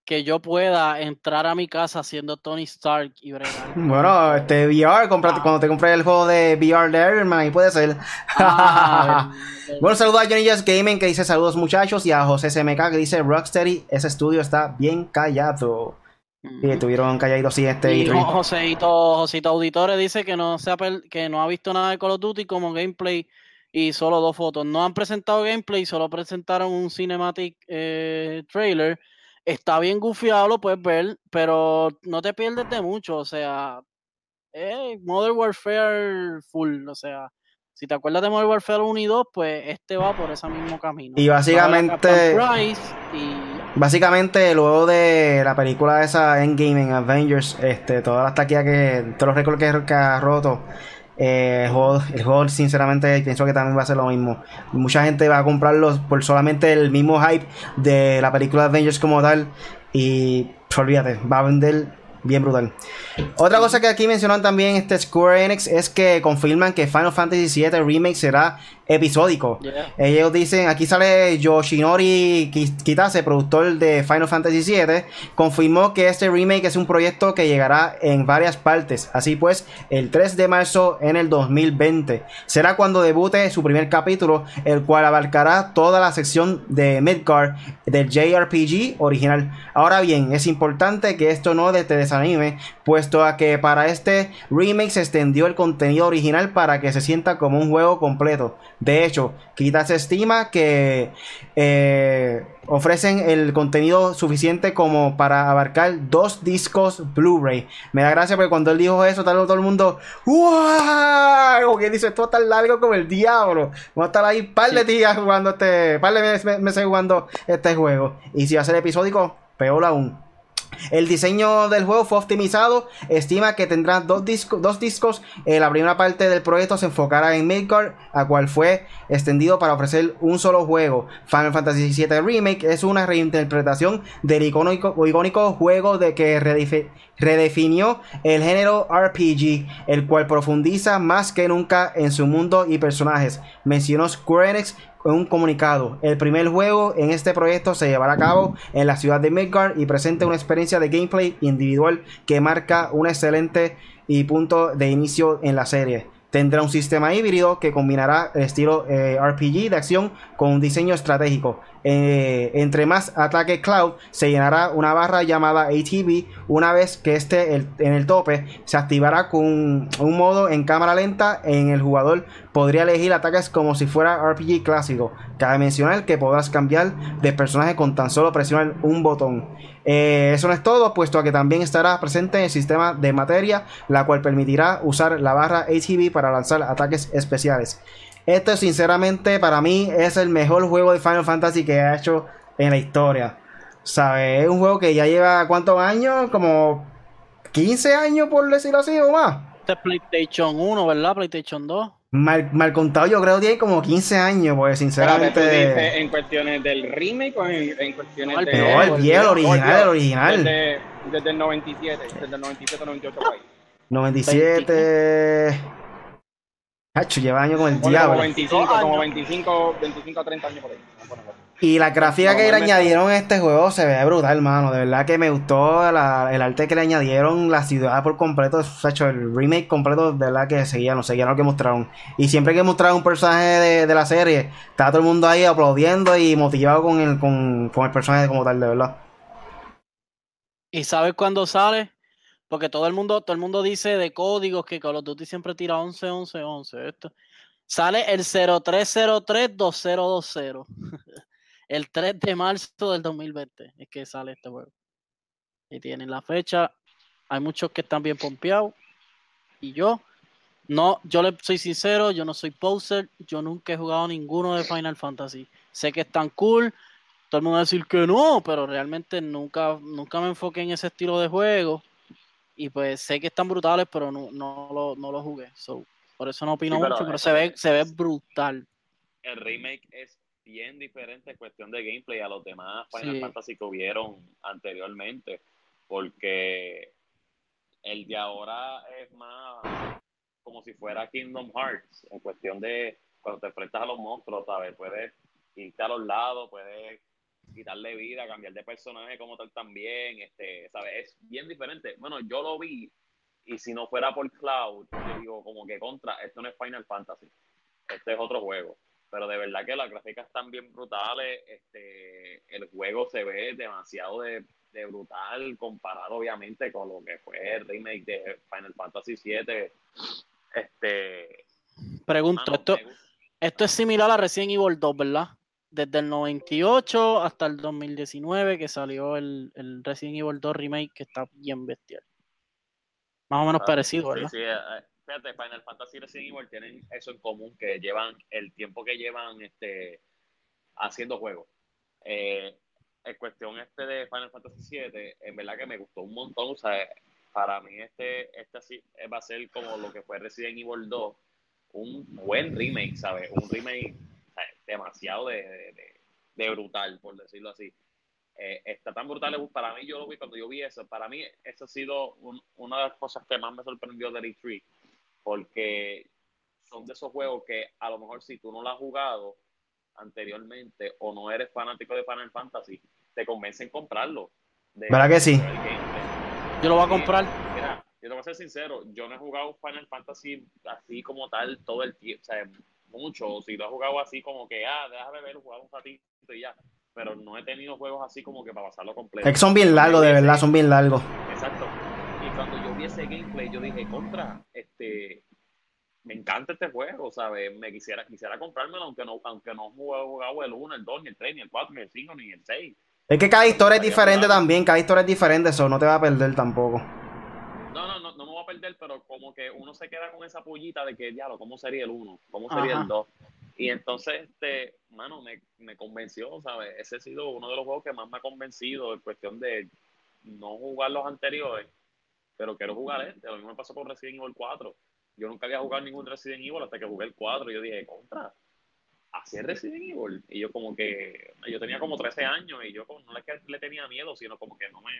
Que yo pueda entrar a mi casa siendo Tony Stark y bregar. <laughs> Bueno, este VR, cómprate- cuando te compres el juego de VR de Iron Man, ahí puede ser. Ah, el- <laughs> el- bueno, saludos a Johnny Just Gaming que dice saludos muchachos y a José SMK que dice Rocksteady, ese estudio está bien callado. Y estuvieron calladitos sí este Y E3. Jo- Joseito, Joseito Auditores dice que no, se ha que no ha visto nada de Call of Duty como gameplay y solo dos fotos. No han presentado gameplay, solo presentaron un cinematic eh, trailer. Está bien gufiado, lo puedes ver, pero no te pierdes de mucho. O sea, eh, Modern Warfare full. O sea, si te acuerdas de Modern Warfare 1 y 2, pues este va por ese mismo camino. Y básicamente- y Básicamente, luego de la película esa Endgame en Avengers, este, todas las taquillas que, todos los récords que, que ha roto, eh, el, juego, el juego, sinceramente, pienso que también va a ser lo mismo. Mucha gente va a comprarlos por solamente el mismo hype de la película Avengers como tal. Y pues, olvídate, va a vender bien brutal. Otra cosa que aquí mencionan también este Square Enix es que confirman que Final Fantasy VII Remake será episódico. yeah. Ellos dicen, aquí sale Yoshinori Ki- Kitase, productor de Final Fantasy VII, confirmó que este remake es un proyecto que llegará en varias partes. Así pues, el 3 de marzo en el 2020 será cuando debute su primer capítulo, el cual abarcará toda la sección de Midgard del JRPG original. Ahora bien, es importante que esto no te desanime, puesto a que para este remake se extendió el contenido original para que se sienta como un juego completo. De hecho, quizás se estima que eh, ofrecen el contenido suficiente como para abarcar dos discos Blu-ray. Me da gracia porque cuando él dijo eso, todo, el mundo, ¡Wow! Que dice, esto está tan largo como el diablo. Vamos a estar ahí par de días jugando este, par de meses jugando este juego. Y si va a ser episódico, peor aún. El diseño del juego fue optimizado. Estima que tendrá dos, dos discos. Eh, la primera parte del proyecto se enfocará en Midgard, a cual fue extendido para ofrecer un solo juego. Final Fantasy VII Remake es una reinterpretación del icónico, juego de que redefinió el género RPG, el cual profundiza más que nunca en su mundo y personajes. Mencionó Square Enix un comunicado. El primer juego en este proyecto se llevará a cabo en la ciudad de Midgard y presenta una experiencia de gameplay individual que marca un excelente y punto de inicio en la serie. Tendrá un sistema híbrido que combinará el estilo eh, RPG de acción con un diseño estratégico. Eh, entre más ataque Cloud, se llenará una barra llamada ATV. Una vez que esté en el tope, se activará con un, modo en cámara lenta. En el jugador podría elegir ataques como si fuera RPG clásico. Cabe mencionar que podrás cambiar de personaje con tan solo presionar un botón. Eh, eso no es todo, puesto que también estará presente en el sistema de materia, la cual permitirá usar la barra ATV para lanzar ataques especiales. Esto sinceramente para mí es el mejor juego de Final Fantasy que ha hecho en la historia. ¿Sabes? Es un juego que ya lleva cuántos años? Como 15 años por decirlo así o más. Este es PlayStation 1, ¿verdad? PlayStation 2. Mal, contado, yo creo que tiene como 15 años, pues sinceramente. ¿En cuestiones del remake o en, cuestiones del. No, el viejo, el original, el original. Desde, desde, el 97, desde el 97 98 97. Hacho, lleva años con el diablo. Como 25, como 25, 25 30 años por ahí. Y la gráfica que le añadieron a este juego se ve brutal, hermano. De verdad que me gustó el arte que le añadieron, la ciudad por completo. Se hecho el remake completo, de verdad que seguían, no seguían lo que mostraron. Y siempre que mostraron un personaje de, la serie, estaba todo el mundo ahí aplaudiendo y motivado con el, con, con el personaje como tal, de verdad. ¿Y sabes cuándo sale? Porque todo el mundo, todo el mundo dice de códigos que Call of Duty siempre tira 11, 11, 11. Esto. Sale el 0303-2020. <laughs> el 3 de marzo del 2020 es que sale este juego. Y tienen la fecha. Hay muchos que están bien pompeados. Y yo, no, yo le soy sincero, yo no soy poser. Yo nunca he jugado ninguno de Final Fantasy. Sé que están cool. Todo el mundo va a decir que no, pero realmente nunca, nunca me enfoqué en ese estilo de juego. Y pues sé que están brutales, pero no, no, lo, no lo jugué. por eso no opino mucho, pero se ve, se ve brutal. El remake es bien diferente en cuestión de gameplay a los demás Final Fantasy que hubieron anteriormente. Porque el de ahora es más como si fuera Kingdom Hearts, en cuestión de cuando te enfrentas a los monstruos, ¿sabes? Puedes irte a los lados, puedes quitarle vida, cambiar de personaje como tal también, este, ¿sabes? Es bien diferente. Bueno, yo lo vi y si no fuera por Cloud, yo digo como que contra, esto no es Final Fantasy, este es otro juego. Pero de verdad que las gráficas están bien brutales, este, el juego se ve demasiado de, brutal comparado obviamente con lo que fue el remake de Final Fantasy VII. Este, Pregunto, esto, esto es similar a Resident Evil 2, ¿verdad? desde el 98 hasta el 2019 que salió el, el Resident Evil 2 Remake que está bien bestial. Más o menos ah, parecido, ¿verdad? Sí, eh, fíjate, Final Fantasy y Resident Evil tienen eso en común, que llevan el tiempo que llevan este haciendo juegos. Eh, en cuestión este de Final Fantasy VII, en verdad que me gustó un montón, o sea, para mí este, este así va a ser como lo que fue Resident Evil 2, un buen remake, ¿sabes? Un remake demasiado de, brutal, por decirlo así. Eh, está tan brutal, para mí yo lo vi cuando yo vi eso, para mí eso ha sido una de las cosas que más me sorprendió del E3, porque son de esos juegos que a lo mejor si tú no lo has jugado anteriormente o no eres fanático de Final Fantasy, te convencen comprarlo. ¿Verdad que sí? Yo lo voy a comprar. Mira, yo te voy a ser sincero, yo no he jugado Final Fantasy así como tal todo el tiempo, o sea, mucho, si lo he jugado así como que, ah, déjame ver, jugar un ratito y ya. Pero no he tenido juegos así como que para pasarlo completo. Es que son bien largos, de verdad, son bien largos. Exacto. Cuando yo vi ese gameplay, yo dije, contra, este, me encanta este juego, ¿sabes? Me quisiera, quisiera comprármelo, aunque no, aunque no he jugado el 1, el 2, ni el 3, ni el 4, ni el 5, ni el 6. Es que cada historia es diferente también, cada historia es diferente, eso no te va a perder tampoco. No, no, no, no me voy a perder, pero como que uno se queda con esa pullita de que, diablo, ¿cómo sería el 1? ¿Cómo sería el 2? Y entonces, este, mano, me, me convenció, ¿sabes? Ese ha sido uno de los juegos que más me ha convencido en cuestión de no jugar los anteriores, pero quiero jugar este. Lo mismo me pasó con Resident Evil 4 yo nunca había jugado ningún Resident Evil hasta que jugué el 4 y yo dije, contra, así es Resident Evil. Y yo como que, yo tenía como 13 años y yo no es que le tenía miedo, sino como que no me,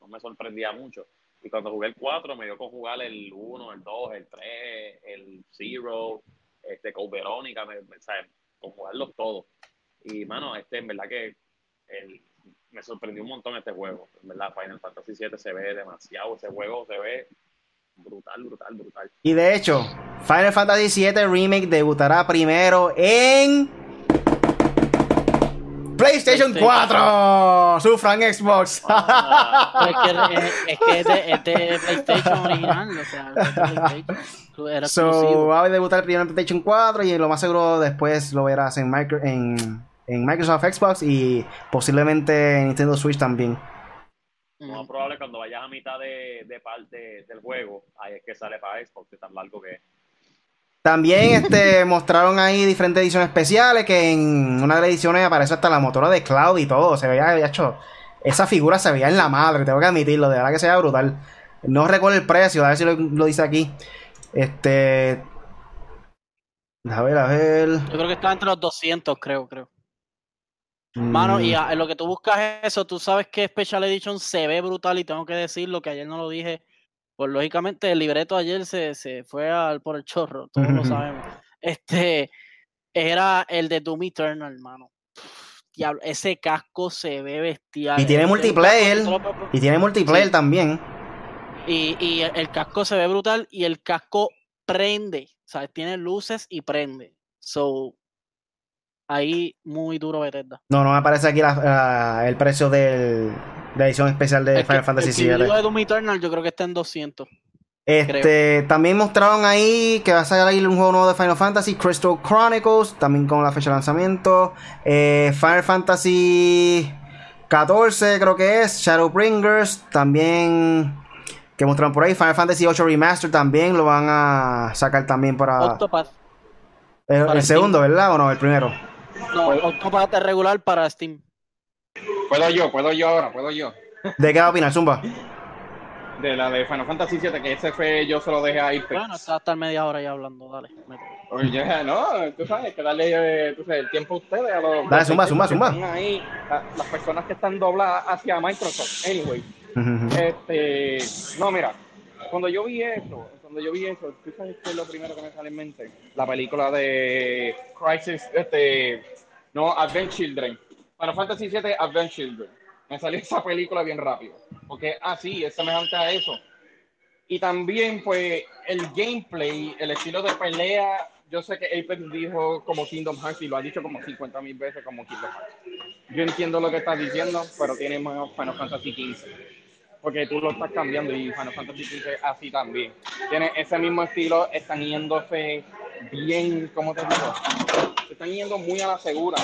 no me sorprendía mucho. Y cuando jugué el 4 me dio con jugar el 1, el 2, el 3, el 0, este, con Verónica, me, con jugarlos todos. Y mano, este, en verdad que el, me sorprendió un montón este juego. En verdad, Final Fantasy VII se ve demasiado, ese juego se ve brutal, brutal, brutal. Y de hecho, Final Fantasy VII Remake debutará primero en PlayStation 4. Sufran Xbox. Ah, <laughs> es que es, de, de, PlayStation original, o sea, era so, va a debutar primero en PlayStation 4 y lo más seguro después lo verás en, en, en Microsoft Xbox y posiblemente en Nintendo Switch también. Lo más probable cuando vayas a mitad de, de parte del juego, ahí es que sale para Xbox, es tan largo que También <laughs> este, mostraron ahí diferentes ediciones especiales, que en una de las ediciones aparece hasta la motora de Cloud y todo. Se veía, hecho, esa figura se veía en la madre, tengo que admitirlo, de verdad que se veía brutal. No recuerdo el precio, a ver si lo, dice aquí. Este... A ver, a ver. Yo creo que está entre los 200, creo, creo. Mano, y mm. en lo que tú buscas eso, tú sabes que Special Edition se ve brutal y tengo que decirlo que ayer no lo dije. Pues lógicamente el libreto ayer se, se fue al, por el chorro, todos lo <laughs> sabemos. Este era el de Doom Eternal, hermano. Diablo, ese casco se ve bestial. Y tiene multiplayer. Y tiene multiplayer también. Y, y el, casco se ve brutal y el casco prende. ¿Sabes? Tiene luces y prende. So, ahí muy duro Bethesda. No, no me aparece aquí el precio del, de la edición especial de Final Fantasy VII. El de Doom Eternal yo creo que está en 200. Este, también mostraron ahí que va a salir un juego nuevo de Final Fantasy, Crystal Chronicles, también con la fecha de lanzamiento. Eh, Final Fantasy 14 creo que es, Shadowbringers, también que mostraron por ahí. Final Fantasy 8 Remaster también lo van a sacar también para... Octopath. el segundo, ¿verdad? ¿O no? El primero. No, Octopath regular para Steam. Puedo yo, puedo yo ahora, puedo yo. ¿De qué va a opinar, Zumba? De la de Final Fantasy VII, que ese fue, yo se lo dejé ahí. Bueno, está hasta media hora ya hablando, dale. Oye, no, tú sabes, que darle tú sabes, el tiempo a ustedes, a los... Dale, zumba, zumba, zumba. Ahí, las personas que están dobladas hacia Microsoft, anyway. este, no, mira, cuando yo vi eso, cuando yo vi eso, ¿tú sabes qué es lo primero que me sale en mente? La película de Crisis, este, no, Advent Children. Final Fantasy VII Advent Children. Me salió esa película bien rápido. Porque, ah, sí, es semejante a eso. Y también, pues, el gameplay, el estilo de pelea, yo sé que Apex dijo como Kingdom Hearts y lo ha dicho como 50 mil veces como Kingdom Hearts. Yo entiendo lo que estás diciendo, pero tiene más Final Fantasy XV porque tú lo estás cambiando y Final Fantasy XV así también. Tiene ese mismo estilo, están yéndose bien, ¿cómo te digo? Se están yendo muy a la segura.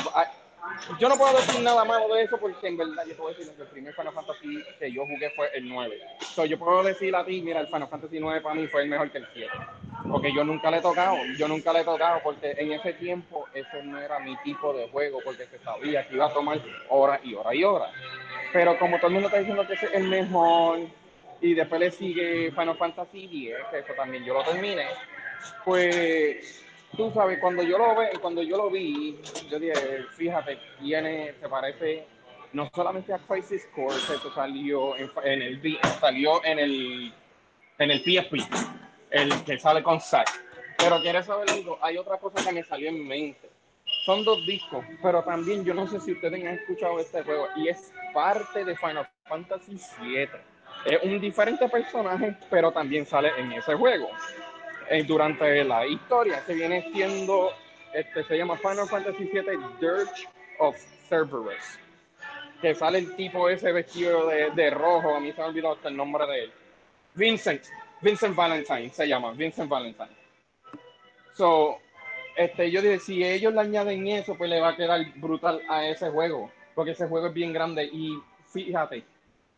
Yo no puedo decir nada malo de eso porque en verdad yo puedo decir que el primer Final Fantasy que yo jugué fue el 9. So, yo puedo decir a ti, mira, el Final Fantasy 9 para mí fue el mejor que el 7. Porque yo nunca le he tocado, yo nunca le he tocado porque en ese tiempo ese no era mi tipo de juego porque se sabía que iba a tomar horas y horas y horas. Pero como todo el mundo está diciendo que es el mejor y después le sigue Final Fantasy X, que eso también yo lo terminé, pues tú sabes, cuando yo lo ve, cuando yo lo vi, yo dije, fíjate, tiene, se parece no solamente a Crisis Core, que salió en, el salió en el en el PSP, el que sale con Zack. Pero quieres saber algo, hay otra cosa que me salió en mente son dos discos, pero también yo no sé si ustedes han escuchado este juego y es parte de Final Fantasy VII. Es un diferente personaje, pero también sale en ese juego. Eh, durante la historia se viene siendo, este se llama Final Fantasy VII Dirge of Cerberus, que sale el tipo ese vestido de, de rojo, a mí se me olvidó hasta el nombre de él. Vincent, Vincent Valentine se llama, Vincent Valentine So, este, yo dije, si ellos le añaden eso, pues le va a quedar brutal a ese juego, porque ese juego es bien grande. Y fíjate,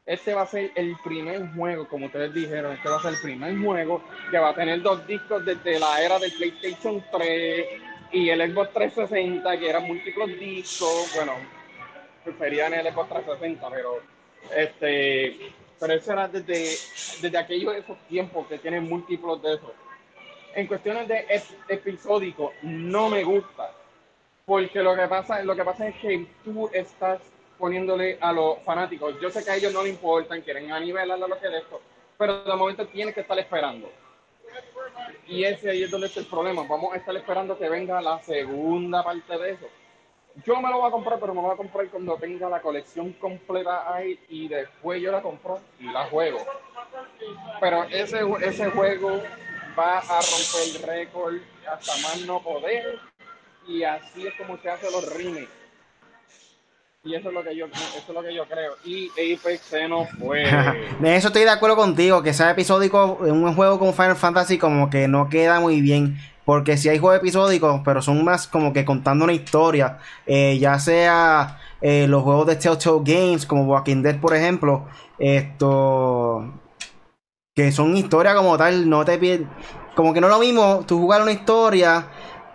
este va a ser el primer juego, como ustedes dijeron, este va a ser el primer juego que va a tener dos discos desde la era del PlayStation 3 y el Xbox 360, que eran múltiples discos. Bueno, preferían el Xbox 360, pero este, pero eso era desde, desde aquellos esos tiempos que tienen múltiplos de esos. En cuestiones de episódico, no me gusta. Porque lo que pasa, lo que pasa es que tú estás poniéndole a los fanáticos. Yo sé que a ellos no les importan, quieren a lo que es esto, pero de momento tienes que estar esperando. Y ese ahí es donde está el problema. Vamos a estar esperando que venga la segunda parte de eso. Yo me lo voy a comprar, pero me voy a comprar cuando tenga la colección completa ahí y después yo la compro y la juego. Pero ese, ese juego va a romper el récord hasta más no poder y así es como se hacen los remakes. Y eso es lo que yo, eso es lo que yo creo. Y Apex no fue. <laughs> de eso estoy de acuerdo contigo, que sea episódico en un juego como Final Fantasy como que no queda muy bien. Porque si hay juegos episódicos, pero son más como que contando una historia, eh, ya sea eh, los juegos de Telltale Games, como Walking Dead, por ejemplo, esto que son historias como tal, no te piden, como que no es lo mismo tú jugar una historia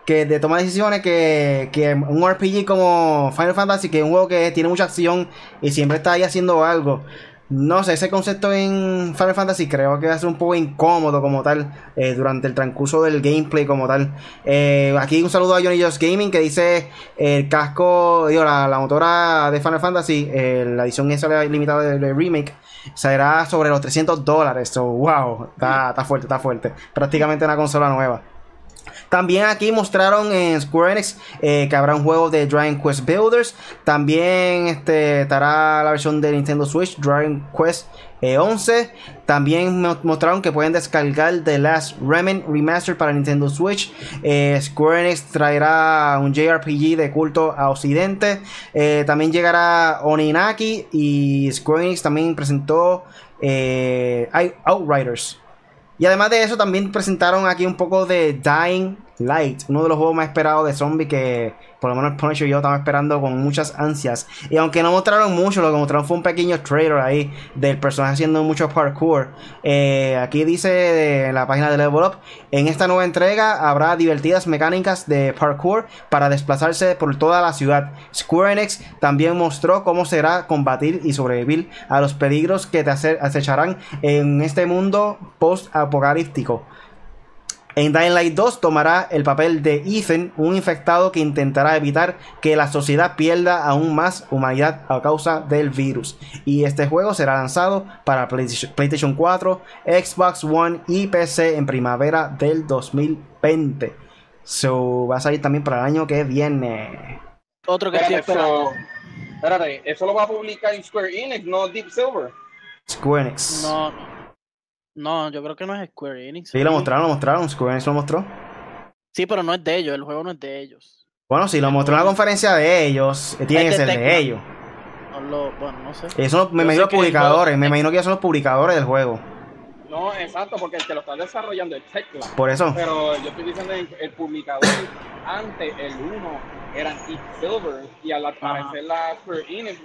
que de tomar decisiones que, que un RPG como Final Fantasy, que es un juego que tiene mucha acción y siempre está ahí haciendo algo. No sé, ese concepto en Final Fantasy creo que va a ser un poco incómodo como tal eh, durante el transcurso del gameplay como tal. Eh, aquí un saludo a Johnny Just Gaming que dice el casco, digo, la, motora de Final Fantasy, eh, la edición esa limitada del remake, será sobre los 300 dólares. So, wow, está, está fuerte, está fuerte. Prácticamente una consola nueva. También aquí mostraron en Square Enix eh, que habrá un juego de Dragon Quest Builders. También este, estará la versión de Nintendo Switch, Dragon Quest 11. Eh, También mostraron que pueden descargar The Last Remnant Remaster para Nintendo Switch. Eh, Square Enix traerá un JRPG de culto a Occidente. también llegará Oninaki y Square Enix también presentó Outriders. Y además de eso, también presentaron aquí un poco de Dying Light, uno de los juegos más esperados de zombie que por lo menos Punisher y yo estamos esperando con muchas ansias. Y aunque no mostraron mucho, lo que mostraron fue un pequeño trailer ahí del personaje haciendo mucho parkour. Eh, aquí dice en la página de Level Up, en esta nueva entrega habrá divertidas mecánicas de parkour para desplazarse por toda la ciudad. Square Enix también mostró cómo será combatir y sobrevivir a los peligros que te acecharán en este mundo post-apocalíptico. En Dying Light 2 tomará el papel de Ethan, un infectado que intentará evitar que la sociedad pierda aún más humanidad a causa del virus. Y este juego será lanzado para PlayStation 4, Xbox One y PC en primavera del 2020. So, va a salir también para el año que viene. Otro que estoy esperando. Espérate, eso lo va a publicar en Square Enix, no Deep Silver. Square Enix. No. No, yo creo que no es Square Enix. Sí, lo mostraron, lo mostraron. Square Enix lo mostró. Sí, pero no es de ellos, el juego no es de ellos. Bueno, si lo mostró en la conferencia de ellos, eh, tiene que ser de ellos. No bueno, no sé. Eso me imagino los publicadores, me imagino que ellos son los publicadores del juego. No, exacto, porque el que lo está desarrollando es Tecla. Por eso. Pero yo estoy diciendo el publicador antes, el 1, era Deep Silver, y al aparecer la Square Enix,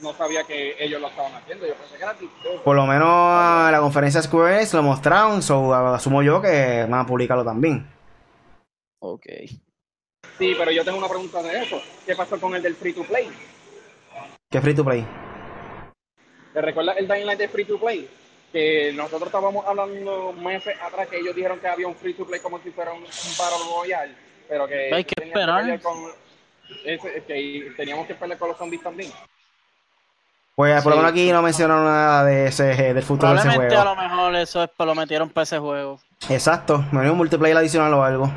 no sabía que ellos lo estaban haciendo. Yo pensé que era TikTok. Por lo menos en la conferencia Square Enix lo mostraron, so asumo yo que van a publicarlo también. Ok. Sí, pero yo tengo una pregunta de eso. ¿Qué pasó con el del free to play? ¿Qué free to play? ¿Te recuerdas el Dying Light de free to play? Que nosotros estábamos hablando meses atrás que ellos dijeron que había un free to play como si fuera un, Battle Royale, pero que hay que esperar. con, que teníamos que pelear con los zombies también. Pues por lo menos aquí no mencionaron nada de ese, del futuro de ese juego. a lo mejor eso es, lo metieron para ese juego. Exacto, me dio un multiplayer adicional o algo.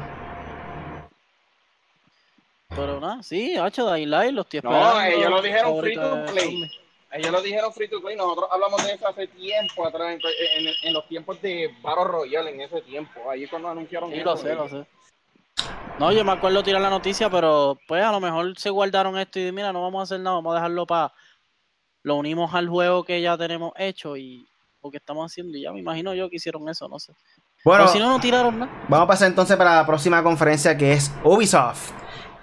Pero nada, sí, hecho de Light, los tíos. No, ellos lo dijeron free to play. Ellos lo dijeron free to play. Nosotros hablamos de eso hace tiempo atrás, en, los tiempos de Battle Royale, en ese tiempo. Ahí cuando anunciaron. Sí, lo sé, lo sé. No, yo me acuerdo tirar la noticia, pero pues a lo mejor se guardaron esto y mira, no vamos a hacer nada, vamos a dejarlo para lo unimos al juego que ya tenemos hecho y lo que estamos haciendo y ya me imagino yo que hicieron eso, no sé. Bueno, O si no, no tiraron nada. vamos a pasar entonces para la próxima conferencia que es Ubisoft.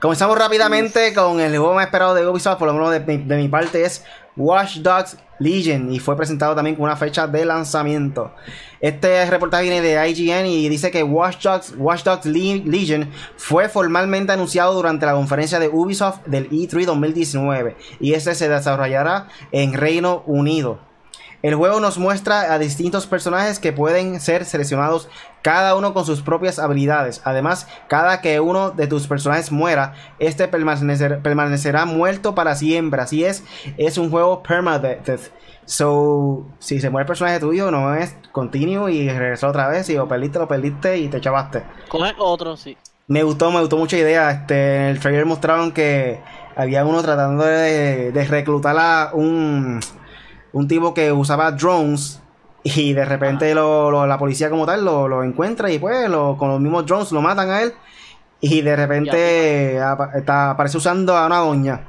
Comenzamos rápidamente con el juego más esperado de Ubisoft, por lo menos de, mi- de mi parte, es Watch Dogs Legion y fue presentado también con una fecha de lanzamiento. Este reportaje viene de IGN y dice que Watch Dogs, Watch Dogs Le- Legion fue formalmente anunciado durante la conferencia de Ubisoft del E E3 2019 y este se desarrollará en Reino Unido. El juego nos muestra a distintos personajes que pueden ser seleccionados cada uno con sus propias habilidades. Además, cada que uno de tus personajes muera, este permanecer- permanecerá muerto para siempre. Así es, es un juego permadeath. So, si se muere el personaje tuyo, no es continue y regresó otra vez. Si lo perdiste, lo perdiste y te chavaste. Coge otro, sí. Me gustó, me gustó mucha idea. Este, en el trailer mostraron que había uno tratando de, de reclutar a un, un tipo que usaba drones y de repente lo- lo- la policía como tal lo, lo encuentra y pues lo- con los mismos drones lo matan a él y de repente apa- está, aparece usando a una doña.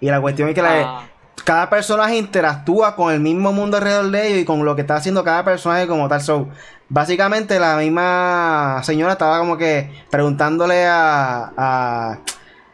Y la cuestión es que la, Ah, cada personaje interactúa con el mismo mundo alrededor de ellos y con lo que está haciendo cada personaje como tal. So, básicamente la misma señora estaba como que preguntándole a, a-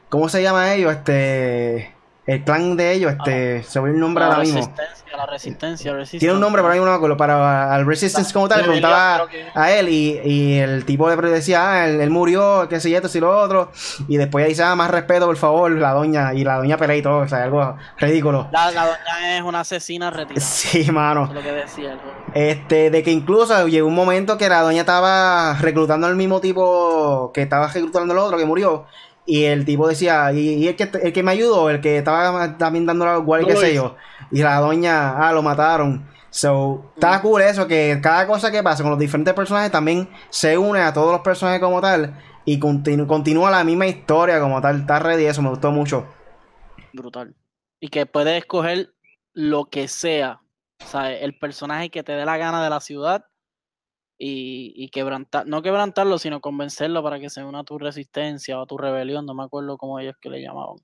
¿cómo se llama ellos? Este el clan de ellos, este, se olvidó el nombre la ahora mismo. resistencia, la resistencia, resistencia. Tiene un nombre, pero ahí no me acuerdo. Para al Resistance como tal, le preguntaba que- a él y, y el tipo le decía, ah, él, él murió, qué sé yo, esto y lo otro. Y después dice, ah, más respeto, por favor, la doña. Y la doña pelea y todo, o sea, algo ridículo. La, la doña es una asesina retirada. <laughs> Sí, mano. Eso es lo que decía el juego. Este, de que incluso llegó un momento que la doña estaba reclutando al mismo tipo que estaba reclutando al otro que murió. Y el tipo decía, y, y el, que, el que me ayudó, el que estaba también dándole al guardia, qué sé yo. Y la doña, ah, lo mataron. So, está Mm. cool eso, que cada cosa que pasa con los diferentes personajes también se une a todos los personajes como tal. Y continu- continúa la misma historia como tal. Está ready, eso me gustó mucho. Brutal. Y que puedes escoger lo que sea. O sea, el personaje que te dé la gana de la ciudad y, y quebrantar, no quebrantarlo, sino convencerlo para que se una a tu resistencia o a tu rebelión, no me acuerdo cómo ellos que le llamaban.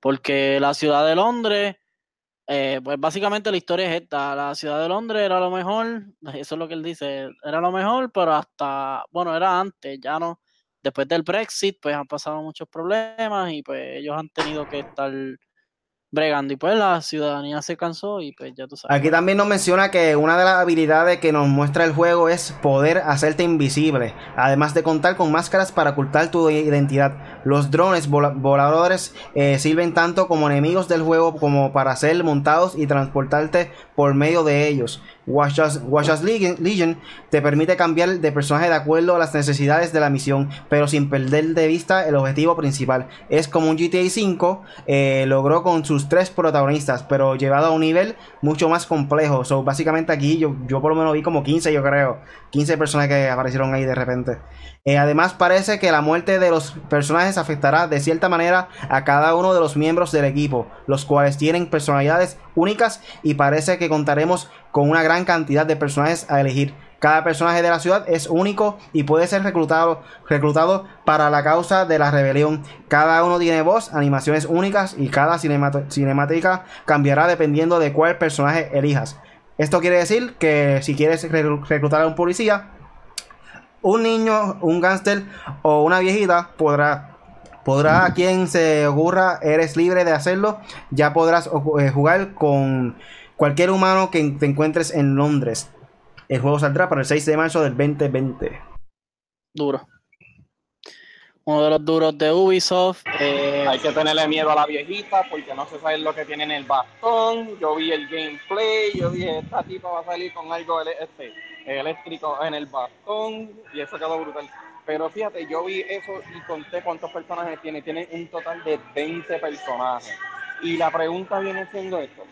Porque la ciudad de Londres, eh, pues básicamente la historia es esta, la ciudad de Londres era lo mejor, eso es lo que él dice, era lo mejor, pero hasta, bueno, era antes, ya no, después del Brexit, pues han pasado muchos problemas y pues ellos han tenido que estar bregando y pues la ciudadanía se cansó y pues ya tú sabes. Aquí también nos menciona que una de las habilidades que nos muestra el juego es poder hacerte invisible, además de contar con máscaras para ocultar tu identidad. Los drones vola- voladores eh, sirven tanto como enemigos del juego como para ser montados y transportarte por medio de ellos. Watch Legion te permite cambiar de personaje de acuerdo a las necesidades de la misión, pero sin perder de vista el objetivo principal. Es como un GTA V eh, logró con sus tres protagonistas, pero llevado a un nivel mucho más complejo. So, básicamente aquí yo, yo por lo menos vi como 15, yo creo. 15 personas que aparecieron ahí de repente. Eh, además parece que la muerte de los personajes afectará de cierta manera a cada uno de los miembros del equipo, los cuales tienen personalidades únicas y parece que contaremos con una gran cantidad de personajes a elegir. Cada personaje de la ciudad es único y puede ser reclutado, reclutado para la causa de la rebelión. Cada uno tiene voz, animaciones únicas y cada cinemática cambiará dependiendo de cuál personaje elijas. Esto quiere decir que si quieres reclu- reclutar a un policía, un niño, un gángster o una viejita podrá podrá a quien se ocurra, eres libre de hacerlo. Ya podrás eh, jugar con cualquier humano que te encuentres en Londres. El juego saldrá para el 6 de marzo del 2020. Duro. Uno de los duros de Ubisoft. eh, Hay que tenerle miedo a la viejita porque no se sabe lo que tiene en el bastón. Yo vi el gameplay, yo dije, esta tipa va a salir con algo este, eléctrico en el bastón y eso quedó brutal. Pero fíjate, yo vi eso y conté cuántos personajes tiene. Tiene un total de 20 personajes. Y la pregunta viene siendo esto.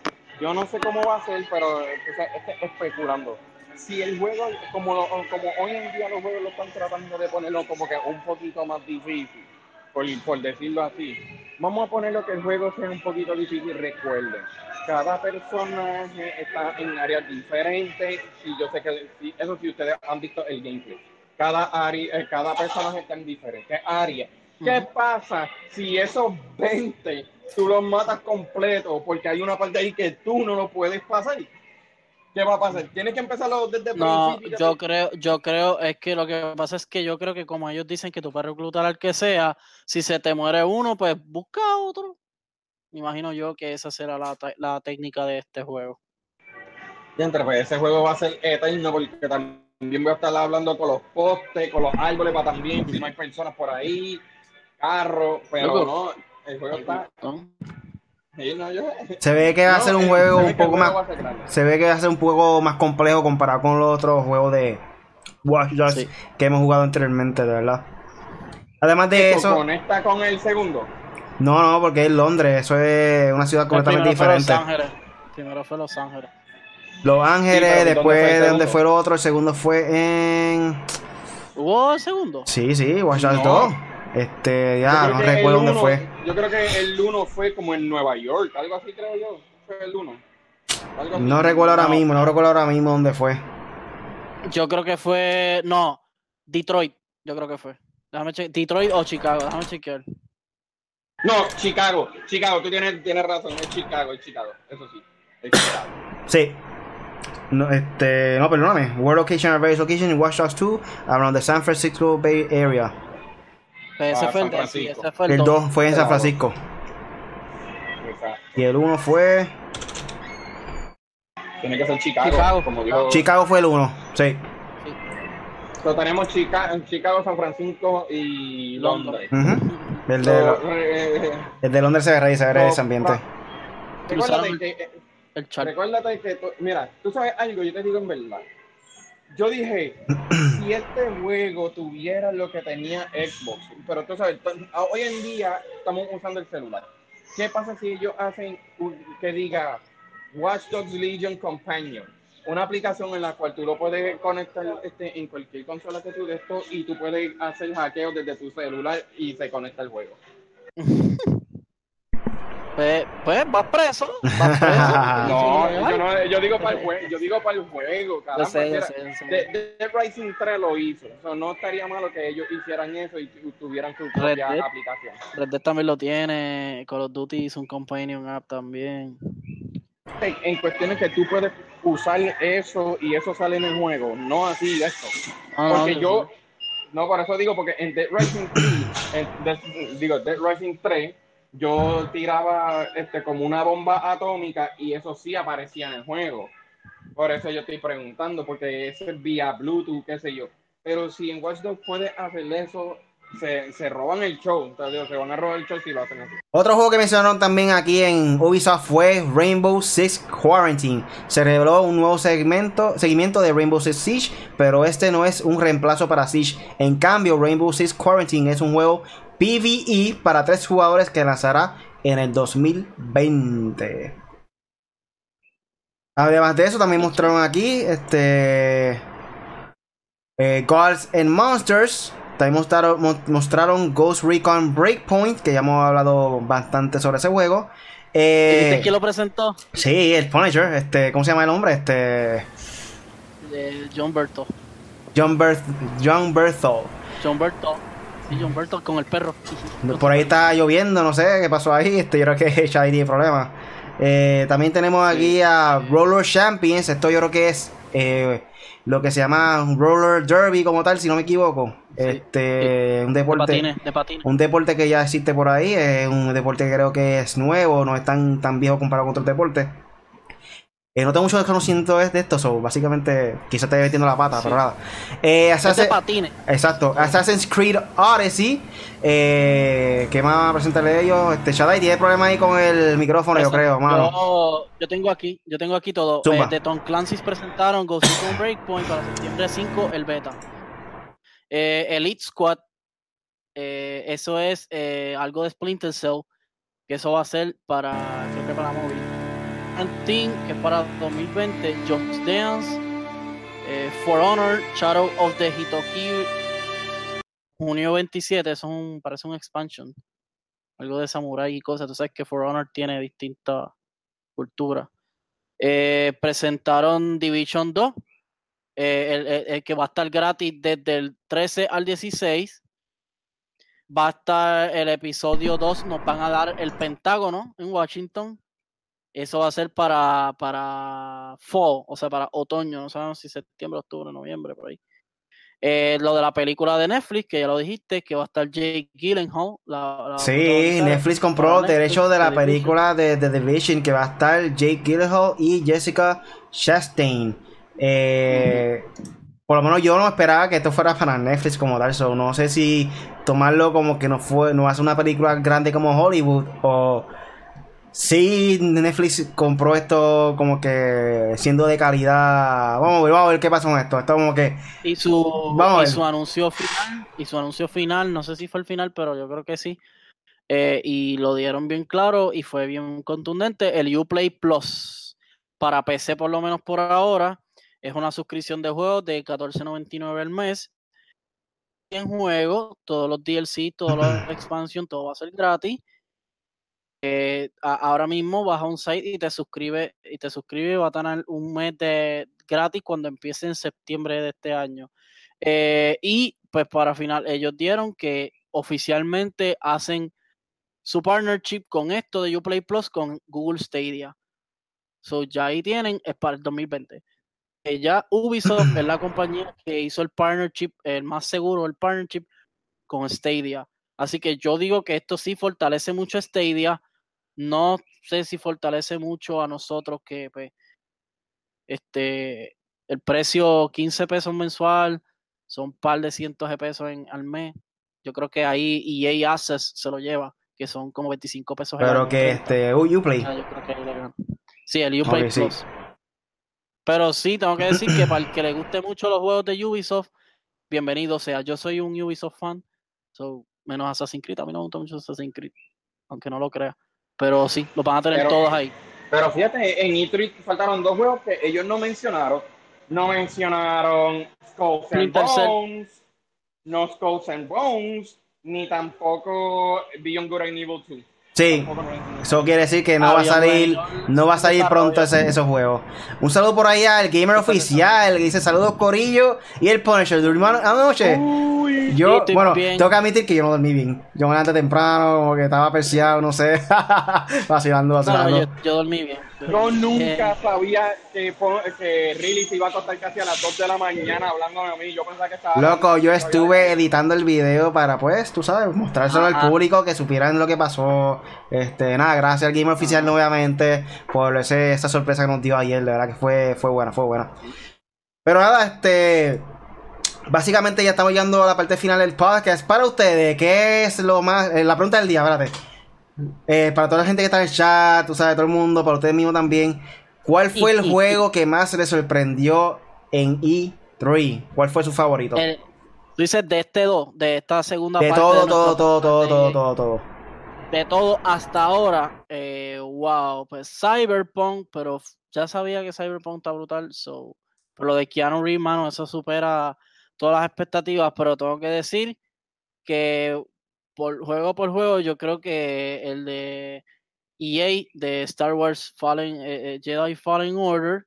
Yo no sé cómo va a ser, pero o sea, este, especulando. Si el juego, como, lo- como hoy en día los juegos lo están tratando de ponerlo como que un poquito más difícil, por, por decirlo así. Vamos a ponerlo que el juego sea un poquito difícil. Recuerden, cada personaje está en áreas diferentes. Y yo sé que eso sí, ustedes han visto el gameplay. Cada, área, eh, cada personaje está en diferentes áreas. ¿Qué pasa si esos 20 tú los matas completos porque hay una parte ahí que tú no lo puedes pasar? ¿Qué va a pasar? ¿Tienes que empezarlo desde el No, principio? yo creo, yo creo, es que lo que pasa es que yo creo que como ellos dicen que tú puedes reclutar al que sea, si se te muere uno, pues busca otro. Me imagino yo que esa será la, la técnica de este juego. Y entre, pues ese juego va a ser eterno porque también voy a estar hablando con los postes, con los árboles para también, si no hay personas por ahí, carros, pero Loco. no, el juego está... ¿no? sí, no, yo- Se ve que va a ser un eh, juego un poco más. Se ve que va a ser un juego más complejo comparado con los otros juegos de Watch Dogs Sí. que hemos jugado anteriormente, de verdad. Además de ¿Esto eso, conecta con el segundo? no, no, porque es Londres, eso es una ciudad El completamente primero fue Los diferente. Ángeles. Primero fue Los Ángeles. Los Ángeles, Sí, pero ¿dónde después fue de donde fue el otro, el segundo fue en. ¿Hubo el segundo? Sí, sí, Watch Dogs No. 2. Este, ya, no recuerdo dónde uno- fue. Yo creo que el 1 fue como en Nueva York, algo así creo yo. Fue el 1. No recuerdo ahora No. mismo, no recuerdo ahora mismo dónde fue. Yo creo que fue. No, Detroit. Yo creo que fue. Déjame Detroit o Chicago, déjame chequear. No, Chicago. Chicago, tú tienes, tienes razón, es Chicago, es Chicago. Eso sí, es Chicago. Sí. No, este, no, perdóname. World location are various locations in Watch Dogs 2 around the San Francisco Bay Area. Ese Ah, fue el sí, ese fue el El dos. 2 fue en San. Francisco. Exacto. Y el 1 fue. Tiene que ser Chicago, Chicago. como dijo. Chicago fue el 1. Sí. So, tenemos Chica Chicago, San Francisco y London. Londres. Ujú. El, So, de, eh, el de Londres se ve, ahí, se ve so, ese ambiente. Cruzaron Recuérdate el- que, eh, El recuérdate que, tú- mira, tú sabes algo, yo te digo en verdad. Yo dije, si este juego tuviera lo que tenía Xbox, pero tú sabes, hoy en día estamos usando el celular. ¿Qué pasa si ellos hacen que diga Watch Dogs Legion Companion? Una aplicación en la cual tú lo puedes conectar este, en cualquier consola que tú de y tú puedes hacer hackeo desde tu celular y se conecta el juego. <laughs> Pues, pues vas preso. Vas preso. <laughs> No, yo, no, yo digo para el juego, yo digo para el juego, Yo sé, yo mira, sé, yo sé. De- Dead Rising 3 lo hizo. O sea, no estaría malo que ellos hicieran eso y tu- tuvieran su propia Dead. aplicación. Red Dead también lo tiene. Call of Duty hizo un companion app también. En, en cuestiones que tú puedes usar eso y eso sale en el juego, no así esto. No, Porque yo no, por eso digo, porque en Dead Rising 3, en Dead- digo, Dead Rising 3, yo tiraba este, como una bomba atómica y eso sí aparecía en el juego. Por eso yo estoy preguntando, porque es vía Bluetooth, qué sé yo. Pero si en Watch Dogs puedes hacer eso, se, se roban el show. Entonces, se van a robar el show si lo hacen. Otro juego que mencionaron también aquí en Ubisoft fue Rainbow Six Quarantine. Se reveló un nuevo segmento, seguimiento de Rainbow Six Siege, pero este no es un reemplazo para Siege. En cambio, Rainbow Six Quarantine es un juego PvE para tres jugadores que lanzará en el 2020. Además de eso, también mostraron aquí este eh, Gods and Monsters. También mostraron, mo- mostraron Ghost Recon Breakpoint, que ya hemos hablado bastante sobre ese juego. Eh, ¿Viste quién lo presentó? sí, el Punisher, este, ¿cómo se llama el hombre? Este, Eh, John Berto. John, Berth John Berthel. John Berto. Sí, John Berto con el perro. Por ahí está lloviendo, no sé qué pasó ahí. Este, yo creo que <laughs> Shai tiene problemas. Eh, también tenemos aquí a Roller Champions. Esto yo creo que es eh, lo que se llama un Roller Derby como tal, si no me equivoco. este, un De deporte. patines, de patines. Un deporte que ya existe por ahí, es un deporte que creo que es nuevo, no es tan, tan viejo comparado con otros deportes. Eh, no tengo mucho desconocimiento de esto, so, básicamente quizás esté metiendo la pata, Sí. pero nada. Eh, Assassin- patines. exacto, Assassin's Creed Odyssey. Eh, ¿Qué más presentarle ellos? Este, Shadai tiene problemas ahí con el micrófono, yo creo, mano. Yo, yo tengo aquí, yo tengo aquí todo. Eh, de Tom Clancy's presentaron Ghost Recon Breakpoint para septiembre 5, el beta. Eh, Elite Squad, eso es algo de Splinter Cell, que eso va a ser para, creo que para móvil. Team, que es para 2020, Just Dance, eh, For Honor, Shadow of the Hitoki, junio 27, eso es un, parece un expansion algo de samurai y cosas. Tú sabes que For Honor tiene distintas culturas. Eh, presentaron Division 2, eh, el que va a estar gratis desde el 13 al 16. Va a estar el episodio 2, nos van a dar el Pentágono en Washington. Eso va a ser para, para fall, o sea, para otoño, no sabemos si septiembre, octubre, noviembre, por ahí. Eh, lo de la película de Netflix, que ya lo dijiste, que va a estar Jake Gyllenhaal. La, la Sí, Netflix compró derechos de la The Division. película de The Division que va a estar Jake Gyllenhaal y Jessica Chastain. Eh, Por lo menos yo no esperaba que esto fuera para Netflix como tal, so no sé si tomarlo como que no fue, no hace una película grande como Hollywood o si Netflix compró esto como que siendo de calidad. Vamos a ver, vamos a ver qué pasa con esto. Esto como que Y su, Vamos y su anuncio final, y su anuncio final, no sé si fue el final, pero yo creo que sí. eh, y lo dieron bien claro y fue bien contundente. El Uplay Plus para PC, por lo menos por ahora, es una suscripción de juegos de $14.99 al mes. En juego, todos los DLC, toda la <clears throat> expansión, todo va a ser gratis. Eh, a- ahora mismo vas a un site y te suscribe y te suscribe y va a tener un mes de gratis cuando empiece en septiembre de este año. Eh, y pues para final, ellos dieron que oficialmente hacen su partnership con esto de Uplay Plus con Google Stadia. So ya ahí tienen, es para el 2020. Eh, ya Ubisoft es la <clears throat> compañía que hizo el partnership, el más seguro, el partnership con Stadia. Así que yo digo que esto sí fortalece mucho Stadia. No sé si fortalece mucho a nosotros que pues, este el precio 15 pesos mensual son un par de cientos de pesos en, al mes. Yo creo que ahí EA Access se lo lleva, que son como 25 pesos. pero que 30. este uh, Uplay. Ah, yo creo que. Sí, el Uplay Ok, sí. Plus. Pero sí, tengo que decir que para el que le guste mucho los juegos de Ubisoft, bienvenido sea. Yo soy un Ubisoft fan, so, menos Assassin's Creed. A mí no me gusta mucho Assassin's Creed, aunque no lo crea. Pero sí, los van a tener Pero- todos ahí. Pero fíjate, en E3 faltaron dos juegos que ellos no mencionaron. No mencionaron Skulls and. Bones, no Skulls and Bones, ni tampoco Beyond Good and Evil 2. Sí. Eso quiere decir que no Ah, va a salir, no va a salir pronto ese- esos juegos. Un saludo por ahí al gamer oficial que dice saludos Corillo y el Punisher. ¿Durmió anoche? Uy, Yo, bueno, bien. tengo que admitir que yo no dormí bien. Yo me levanté temprano, como que estaba perseado, no sé. <laughs> vacilando, No, no, vacilando. yo, yo dormí bien. Yo nunca sabía que, que Riley se iba a acostar casi a las 2 de la mañana hablándome a mí. Yo pensaba que estaba. Loco, yo estuve editando el video para, pues, tú sabes, mostrárselo Ajá. al público, que supieran lo que pasó. Este, nada, gracias al Gamer Oficial nuevamente por ese, esa sorpresa que nos dio ayer, de verdad que fue, fue buena, fue buena. Pero nada, este, básicamente ya estamos llegando a la parte final del podcast. Para ustedes, ¿qué es lo más, eh, la pregunta del día, espérate. Eh, para toda la gente que está en el chat, tú sabes, todo el mundo, para ustedes mismos también, ¿cuál fue el juego que más les sorprendió en E3? ¿Cuál fue su favorito? el- tú dices de este 2, de esta segunda De parte. todo, de todo, todo, todo, podcast todo, de- todo, todo. de todo hasta ahora, eh, wow, pues Cyberpunk, pero ya sabía que Cyberpunk está brutal, so, pero lo de Keanu Reeves, mano, eso supera todas las expectativas, pero tengo que decir que por juego por juego, yo creo que el de EA de Star Wars Fallen, eh, eh, Jedi Fallen Order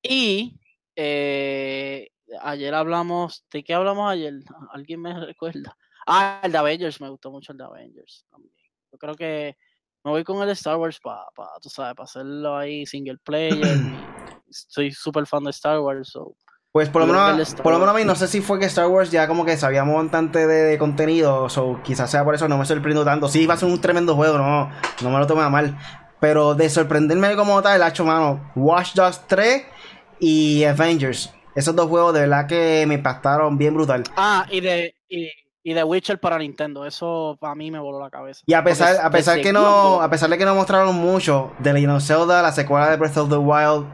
y eh, ayer hablamos, ¿de qué hablamos ayer? ¿Alguien me recuerda? Ah, el de Avengers, me gustó mucho el de Avengers también. Yo creo que me voy con el de Star Wars para, tú sabes, para hacerlo ahí single player. <clears throat> soy súper fan de Star Wars, so. Pues por lo menos, por lo menos a mí no sé si fue que Star Wars ya como que sabíamos bastante de, de contenido, o quizás sea por eso no me sorprendo tanto. Sí, va a ser un tremendo juego, no, no me lo tome a mal. Pero de sorprenderme como tal, ha hecho mano Watch Dogs 3 y Avengers. Esos dos juegos de verdad que me impactaron bien brutal. Ah, y de, y, y de Witcher para Nintendo, eso para mí me voló la cabeza. Y a pesar, Porque a pesar de que no, a pesar de que no mostraron mucho de Legend of Zelda, la secuela de Breath of the Wild,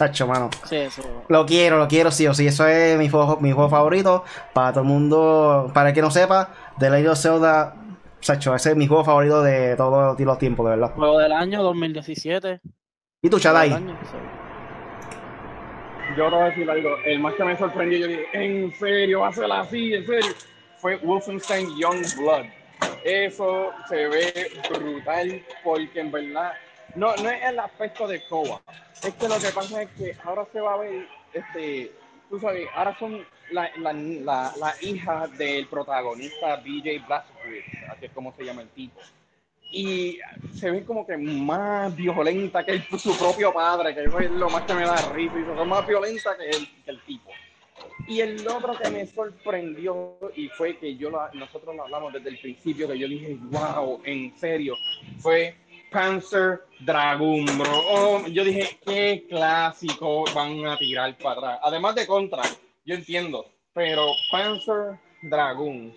tacho, mano. Sí, eso. Lo quiero, lo quiero sí o sí. Eso es mi juego, mi juego favorito. Para todo el mundo, para el que no sepa, The Legend of Zelda, Sacho, ese es mi juego favorito de todos los tiempos, de verdad. Juego del año 2017. ¿Y tú, Chadai? Yo te voy a decir algo. El más que me sorprendió, yo dije, ¿en serio va a ser así? ¿En serio? Fue Wolfenstein Young Blood. Eso se ve brutal porque en verdad no, no es el aspecto de Koa. Es que lo que pasa es que ahora se va a ver, este, tú sabes, ahora son la, la, la, la hija del protagonista BJ Blazkowicz, así es como se llama el tipo. y se ve como que más violenta que el- su propio padre, que es lo más que me da risa, y son más violenta que el, que el tipo. Y el otro que me sorprendió y fue que yo la- nosotros lo hablamos desde el principio, que yo dije, wow, en serio, fue Panzer Dragoon, bro. Oh, yo dije, qué clásico van a tirar para atrás. Además de Contra, yo entiendo, pero Panzer Dragoon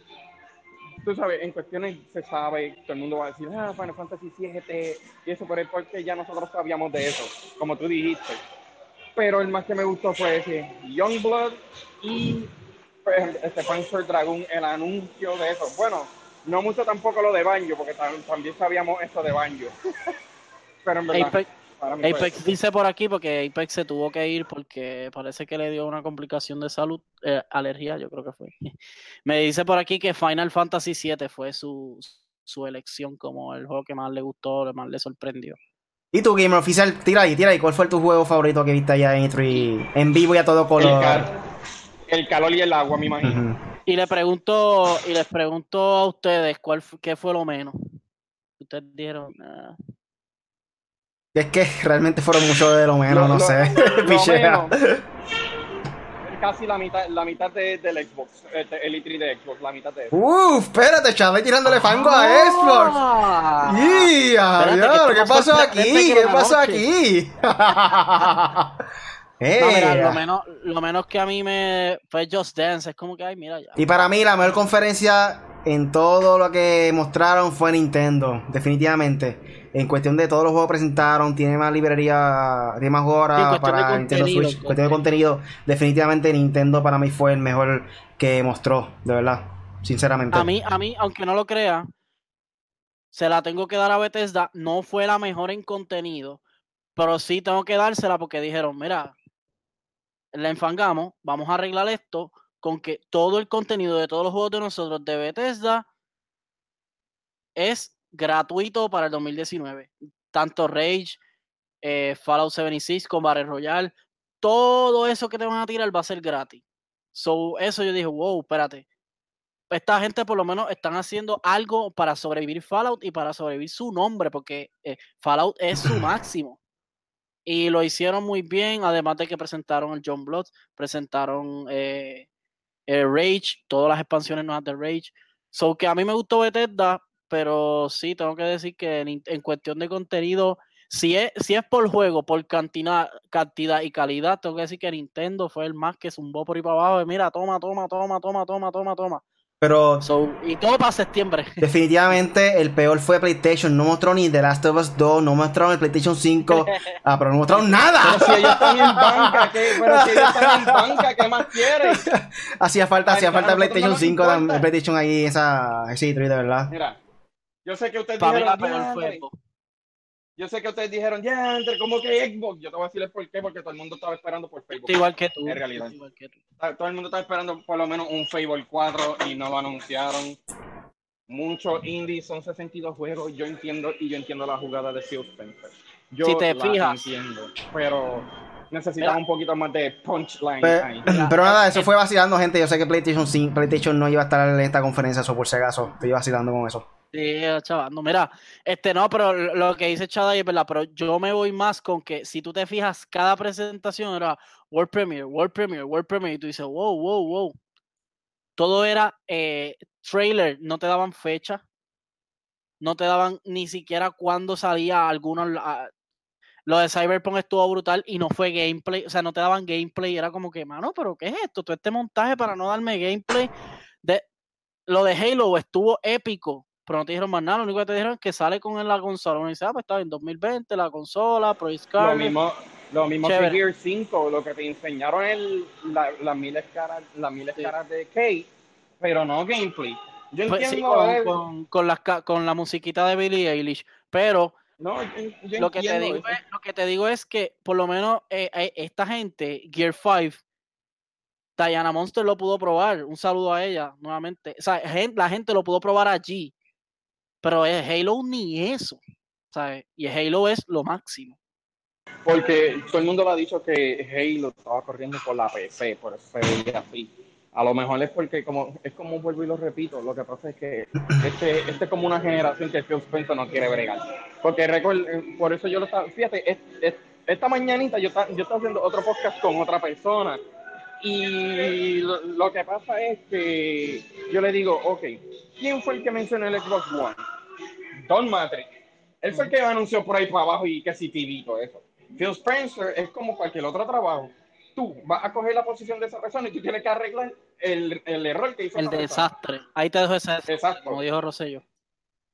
tú sabes, en cuestiones se sabe, todo el mundo va a decir, ah, Final Fantasy VII y eso, pero es porque ya nosotros sabíamos de eso, como tú dijiste. Pero el más que me gustó fue ese Youngblood y este Panzer Dragoon, el anuncio de eso. Bueno, no mucho tampoco lo de Banjo, porque tam- también sabíamos esto de Banjo. pero en verdad, Apex, para mí fue Apex dice por aquí porque Apex se tuvo que ir porque parece que le dio una complicación de salud, eh, alergia, yo creo que fue. <laughs> Me dice por aquí que Final Fantasy VII fue su, su elección como el juego que más le gustó, que más le sorprendió. Y tu Gamer Oficial, tira ahí, tira ahí. ¿Cuál fue tu juego favorito que viste allá en E3? En vivo y a todo el, color. cal- el calor y el agua, me imagino. Y le pregunto, y les pregunto a ustedes cuál qué fue lo menos. Ustedes dijeron, "Ah". Es que realmente fueron muchos de lo menos, Lo- no lo- sé. lo <laughs> Pichea. menos. Casi la mitad, la mitad de, del Xbox, este, el E3 de Xbox, la mitad de eso. Uf, espérate, chaval, tirándole fango a Xbox. Ah. ¡Ya! Espérate, esto ¿Qué pasó aquí? ¿Qué pasó noche. <laughs> aquí? No, mira, ¡Eh! lo menos, lo menos que a mí me fue Just Dance, es como que, ay, mira ya. Y para mí la mejor conferencia en todo lo que mostraron fue Nintendo, definitivamente. En cuestión de todos los juegos que presentaron, tiene más librería, tiene más Sí, horas de para Nintendo Switch. Cuestión de contenido, definitivamente Nintendo para mí fue el mejor que mostró, de verdad, sinceramente. A mí, a mí, aunque no lo crea, se la tengo que dar a Bethesda. No fue la mejor en contenido, pero sí tengo que dársela porque dijeron, mira, la enfangamos, vamos a arreglar esto con que todo el contenido de todos los juegos de nosotros de Bethesda es gratuito para el 2019. Tanto Rage, eh, Fallout 76 con Battle Royale, todo eso que te van a tirar va a ser gratis. So, eso yo dije, wow, espérate. Esta gente por lo menos están haciendo algo para sobrevivir Fallout y para sobrevivir su nombre, porque eh, Fallout es su <laughs> máximo. Y lo hicieron muy bien, además de que presentaron el John Blood, presentaron eh, Rage, todas las expansiones nuevas de Rage. So que a mí me gustó Bethesda, pero sí, tengo que decir que en, en cuestión de contenido, si es, si es por juego, por cantidad, cantidad y calidad, tengo que decir que Nintendo fue el más que zumbó por ahí para abajo. Y mira, toma, toma, toma, toma, toma, toma, toma. Pero So, y todo para septiembre. definitivamente el peor fue PlayStation. No mostró ni The Last of Us 2, no mostraron el PlayStation 5. Ah, pero no mostraron nada. Pero si ellos están en banca, ¿qué? Pero si ellos están en banca, ¿qué más quieren? Hacía falta, hacía falta PlayStation no nos 5, importa. tam- PlayStation ahí, esa, ese E3 de verdad. Mira, yo sé que ustedes mí dijeron, la peor fue. Yo sé que ustedes dijeron, ya, entre ¿cómo que Xbox? Yo te voy a decir el por qué, porque todo el mundo estaba esperando por Facebook. Estoy igual que tú. En realidad. estoy igual que tú. Todo el mundo estaba esperando por lo menos un Fable 4 y no lo anunciaron. Muchos indies son 62 juegos, yo entiendo y yo entiendo la jugada de Phil Spencer. Yo Si te la fijas. entiendo, pero necesitamos Mira. un poquito más de punchline Pe- ahí. Pero, nada, eso fue vacilando, gente. Yo sé que PlayStation, 5, PlayStation no iba a estar en esta conferencia, eso por si acaso. Estoy vacilando con eso. Sí, chaval. No, mira, este no, pero lo que dice Chada es verdad, pero yo me voy más con que si tú te fijas, cada presentación era World Premiere, World Premiere, World Premiere, y tú dices, wow, wow, wow. Todo era eh, trailer, no te daban fecha, no te daban ni siquiera cuándo salía alguno. ah, Lo de Cyberpunk estuvo brutal y no fue gameplay, o sea, no te daban gameplay, era como que, mano, pero ¿qué es esto? Todo este montaje para no darme gameplay. De, lo de Halo estuvo épico, pero no te dijeron más nada, lo único que te dijeron es que sale con la consola. Uno dice, ah, pues está en 2020, la consola, Pro Lo mismo, lo mismo que. Gear 5, lo que te enseñaron el, la, las miles caras, las miles Sí. caras de Kate, pero no gameplay. Yo Pues sí, entiendo, con, eh, con, con las con la musiquita de Billie Eilish, pero no, yo, yo lo que, te digo es, lo que te digo es que por lo menos eh, eh, esta gente, Gear 5, Diana Monster lo pudo probar. Un saludo a ella nuevamente. O sea, gen- la gente lo pudo probar allí. Pero es Halo ni eso. ¿sabes? Y Halo es lo máximo. Porque todo el mundo lo ha dicho que Halo estaba corriendo por la PC, por eso se veía así. A lo mejor es porque como es como vuelvo y lo repito, lo que pasa es que este, este es como una generación que Phil Spencer no quiere bregar. Porque recuerdo, por eso yo lo estaba, fíjate, es- es- esta mañanita yo, yo estaba haciendo otro podcast con otra persona y lo, lo que pasa es que yo le digo, ok, ¿quién fue el que mencionó el Xbox One? Don Matrix. Él fue el que anunció por ahí para abajo y que si TV y todo eso. Phil Spencer es como cualquier otro trabajo. Tú vas a coger la posición de esa persona y tú tienes que arreglar el, el error que hizo El persona. desastre. Ahí te dejo ese, Exacto. como dijo Rosello.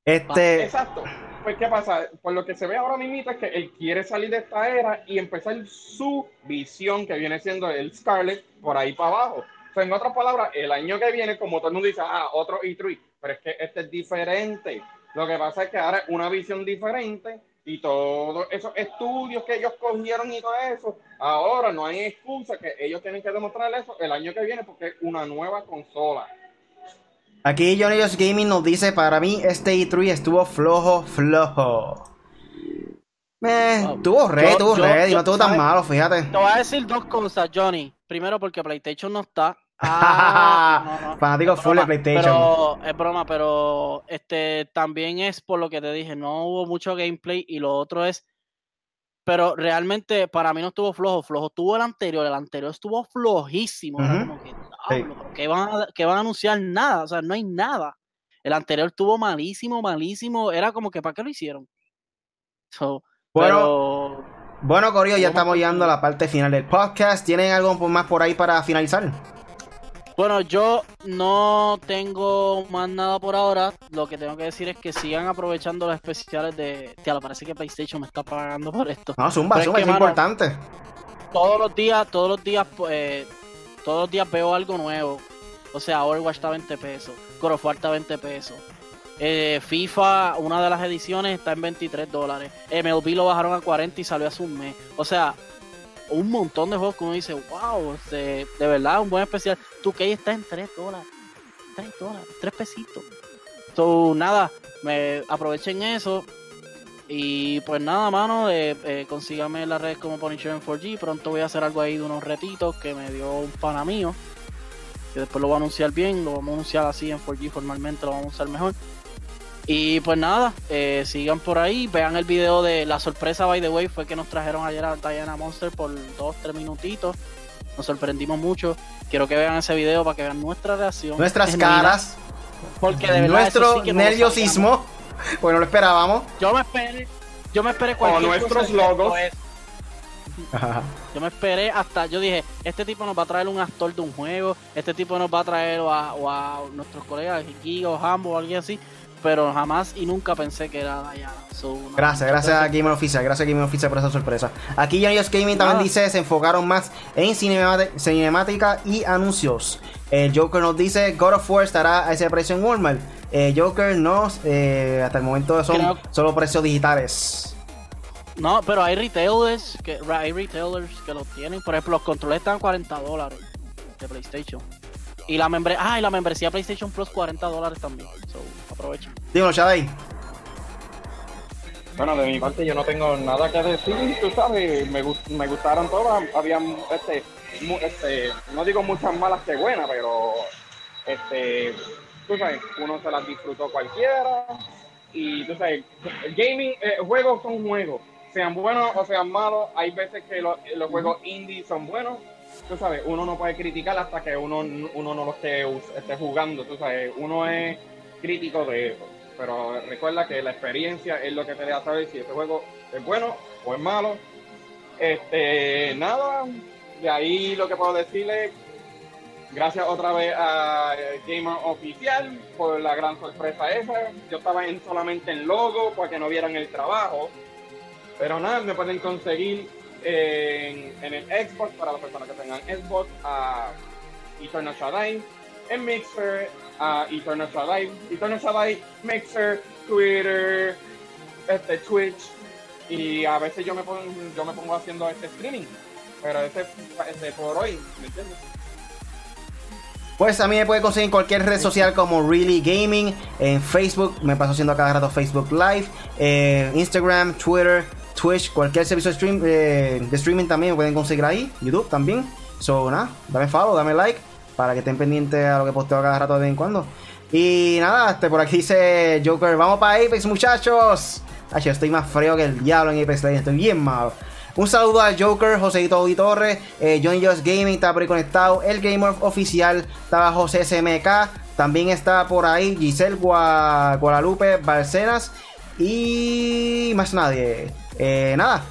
Este, Exacto. Pues, ¿qué pasa? Por lo que se ve ahora mismo es que él quiere salir de esta era y empezar su visión, que viene siendo el Scarlet, por ahí para abajo. O sea, en otras palabras, el año que viene, como todo el mundo dice, ah, otro E3, pero es que este es diferente. Lo que pasa es que ahora es una visión diferente y todos esos estudios que ellos cogieron y todo eso, ahora no hay excusa que ellos tienen que demostrar eso el año que viene porque es una nueva consola. Aquí Johnny Just Gaming nos dice, para mí este E3 estuvo flojo, flojo. Wow. estuvo ready, Yo- estuvo yo- ready, yo- no estuvo tan malo, fíjate. Te voy a decir dos cosas, Johnny. Primero, porque PlayStation no está. <laughs> Ah, no, no. Fanático full de PlayStation. Pero es broma, pero este también es por lo que te dije, no hubo mucho gameplay y lo otro es, pero realmente para mí no estuvo flojo, flojo estuvo el anterior, el anterior estuvo flojísimo, como que, Sí. "Diablo, pero ¿qué van, a, qué van a anunciar? Nada, o sea, no hay nada. El anterior estuvo malísimo, malísimo, era como que ¿para qué lo hicieron? So, Bueno, pero bueno, Corio, ya estamos llegando a la parte final del podcast. ¿Tienen algo más por ahí para finalizar? Bueno, yo no tengo más nada por ahora. Lo que tengo que decir es que sigan aprovechando los especiales de. Tía, parece que PlayStation me está pagando por esto. No, Zumba, es Zumba, que, es mano, importante. Todos los días, todos los días, pues, todos los días veo algo nuevo. O sea, Overwatch está a 20 pesos, God of está a 20 pesos. Eh, FIFA, una de las ediciones está en 23 dólares. MLB lo bajaron a 40 y salió hace un mes. O sea, un montón de juegos que uno dice, wow, este, de verdad, un buen especial. Tu que está en 3 dólares. 3 dólares, 3 pesitos. So, nada, me aprovechen eso. Y pues nada, mano, eh, eh, consígame en las redes como Punisher en 4G. Pronto voy a hacer algo ahí de unos retitos que me dio un pana mío. Que después lo voy a anunciar bien, lo vamos a anunciar así en 4G formalmente, lo vamos a usar mejor. Y pues nada, eh, sigan por ahí, vean el video de la sorpresa, by the way, fue que nos trajeron ayer a Diana Monster por 2-3 minutitos. Nos sorprendimos mucho. Quiero que vean ese video para que vean nuestra reacción. Nuestras caras, Porque de verdad nuestro sí nerviosismo. <laughs> Bueno, lo esperábamos. Yo me esperé, yo me esperé cualquier nuestros cosa excepto logos. Yo me esperé hasta, yo dije, este tipo nos va a traer un actor de un juego, este tipo nos va a traer o a, o a nuestros colegas Giga o Hambo o alguien así, pero jamás y nunca pensé que era Diana. So, nada, Gracias, gracias a Gamer Official, gracias a Gamer Official por esa sorpresa. Aquí Just Gaming también dice, se enfocaron más en cinemática y anuncios. El Joker nos dice, God of War estará a ese precio en Walmart. Eh, Joker no, eh, hasta el momento son Creo- solo precios digitales. No, pero hay retailers que hay retailers que lo tienen. Por ejemplo, los controles están 40 dólares de PlayStation. Y la membre ah, y la membresía PlayStation Plus 40 dólares también. So, aprovechen. Dímelo, Shadai. Bueno, de mi parte yo no tengo nada que decir, tú sabes, me, gust- me gustaron todas, habían, este, este, no digo muchas malas que buenas, pero, este, tú sabes, uno se las disfrutó cualquiera, y tú sabes, el gaming, eh, juegos son juegos, sean buenos o sean malos, hay veces que lo- los juegos indie son buenos, tú sabes, uno no puede criticar hasta que uno, uno no lo esté, esté jugando, tú sabes, uno es crítico de eso. Pero recuerda que la experiencia es lo que te deja saber si ese juego es bueno o es malo. Este, nada, de ahí lo que puedo decirle, gracias otra vez a Gamer Oficial por la gran sorpresa esa. Yo estaba en, solamente en logo para que no vieran el trabajo. Pero nada, me pueden conseguir en, en el Xbox para las personas que tengan Xbox a Eternal Shaddai, en Mixer a Eternal Shaddai, Eternal Shaddai, Mixer, Twitter, este, Twitch y a veces yo me pongo, yo me pongo haciendo este streaming, pero ese, este por hoy, ¿me entiendes? Pues a mí me puede conseguir en cualquier red social como Really Gaming, en Facebook, me paso haciendo a cada rato Facebook Live, eh, Instagram, Twitter, Twitch, cualquier servicio de, stream, eh, de streaming también me pueden conseguir ahí, YouTube también. So, nada, dame follow, dame like, para que estén pendientes a lo que posteo cada rato de vez en cuando. Y nada, este, por aquí dice Joker, vamos para Apex muchachos. Ay, yo estoy más frío que el diablo en Apex Legends, estoy bien malo. Un saludo al Joker, Joséito Auditorre, eh, Johnny Just Gaming está por ahí conectado, el Gamer Oficial, estaba José SMK, también está por ahí Giselle Gua- Guadalupe Barcenas y más nadie. Eh, nada,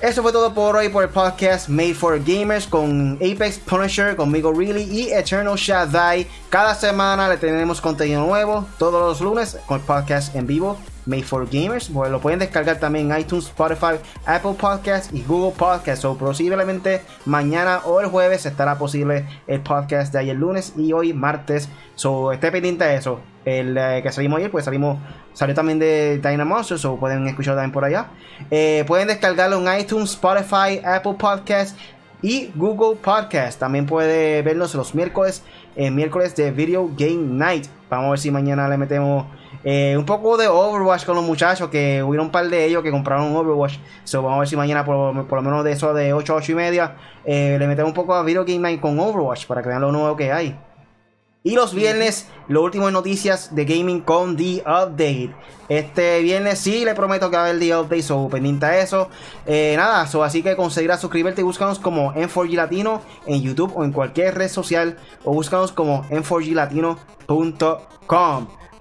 eso fue todo por hoy por el podcast Made for Gamers con Apex Punisher, conmigo Really y Eternal Shaddai. Cada semana le tenemos contenido nuevo, todos los lunes con el podcast en vivo Made for Gamers. Pues lo pueden descargar también en iTunes, Spotify, Apple Podcasts y Google Podcasts. O posiblemente mañana o el jueves estará posible el podcast de ayer lunes y hoy martes. So esté pendiente de eso. El eh, que salimos ayer, pues salimos, salió también de Dynamonsters, o pueden escucharlo también por allá. Eh, pueden descargarlo en iTunes, Spotify, Apple Podcasts y Google Podcasts. También puede verlos los miércoles, eh, miércoles de Video Game Night. Vamos a ver si mañana le metemos eh, un poco de Overwatch con los muchachos, que hubieron un par de ellos que compraron Overwatch. So, vamos a ver si mañana, por, por lo menos de eso de 8 a 8 y media, eh, le metemos un poco a Video Game Night con Overwatch para que vean lo nuevo que hay. Y los viernes, lo último en noticias de gaming con The Update. Este viernes sí le prometo que va a haber The Update, so pendiente a eso. Eh, nada, así que conseguirás suscribirte y búscanos como M4G Latino en YouTube o en cualquier red social. O búscanos como m4glatino.com.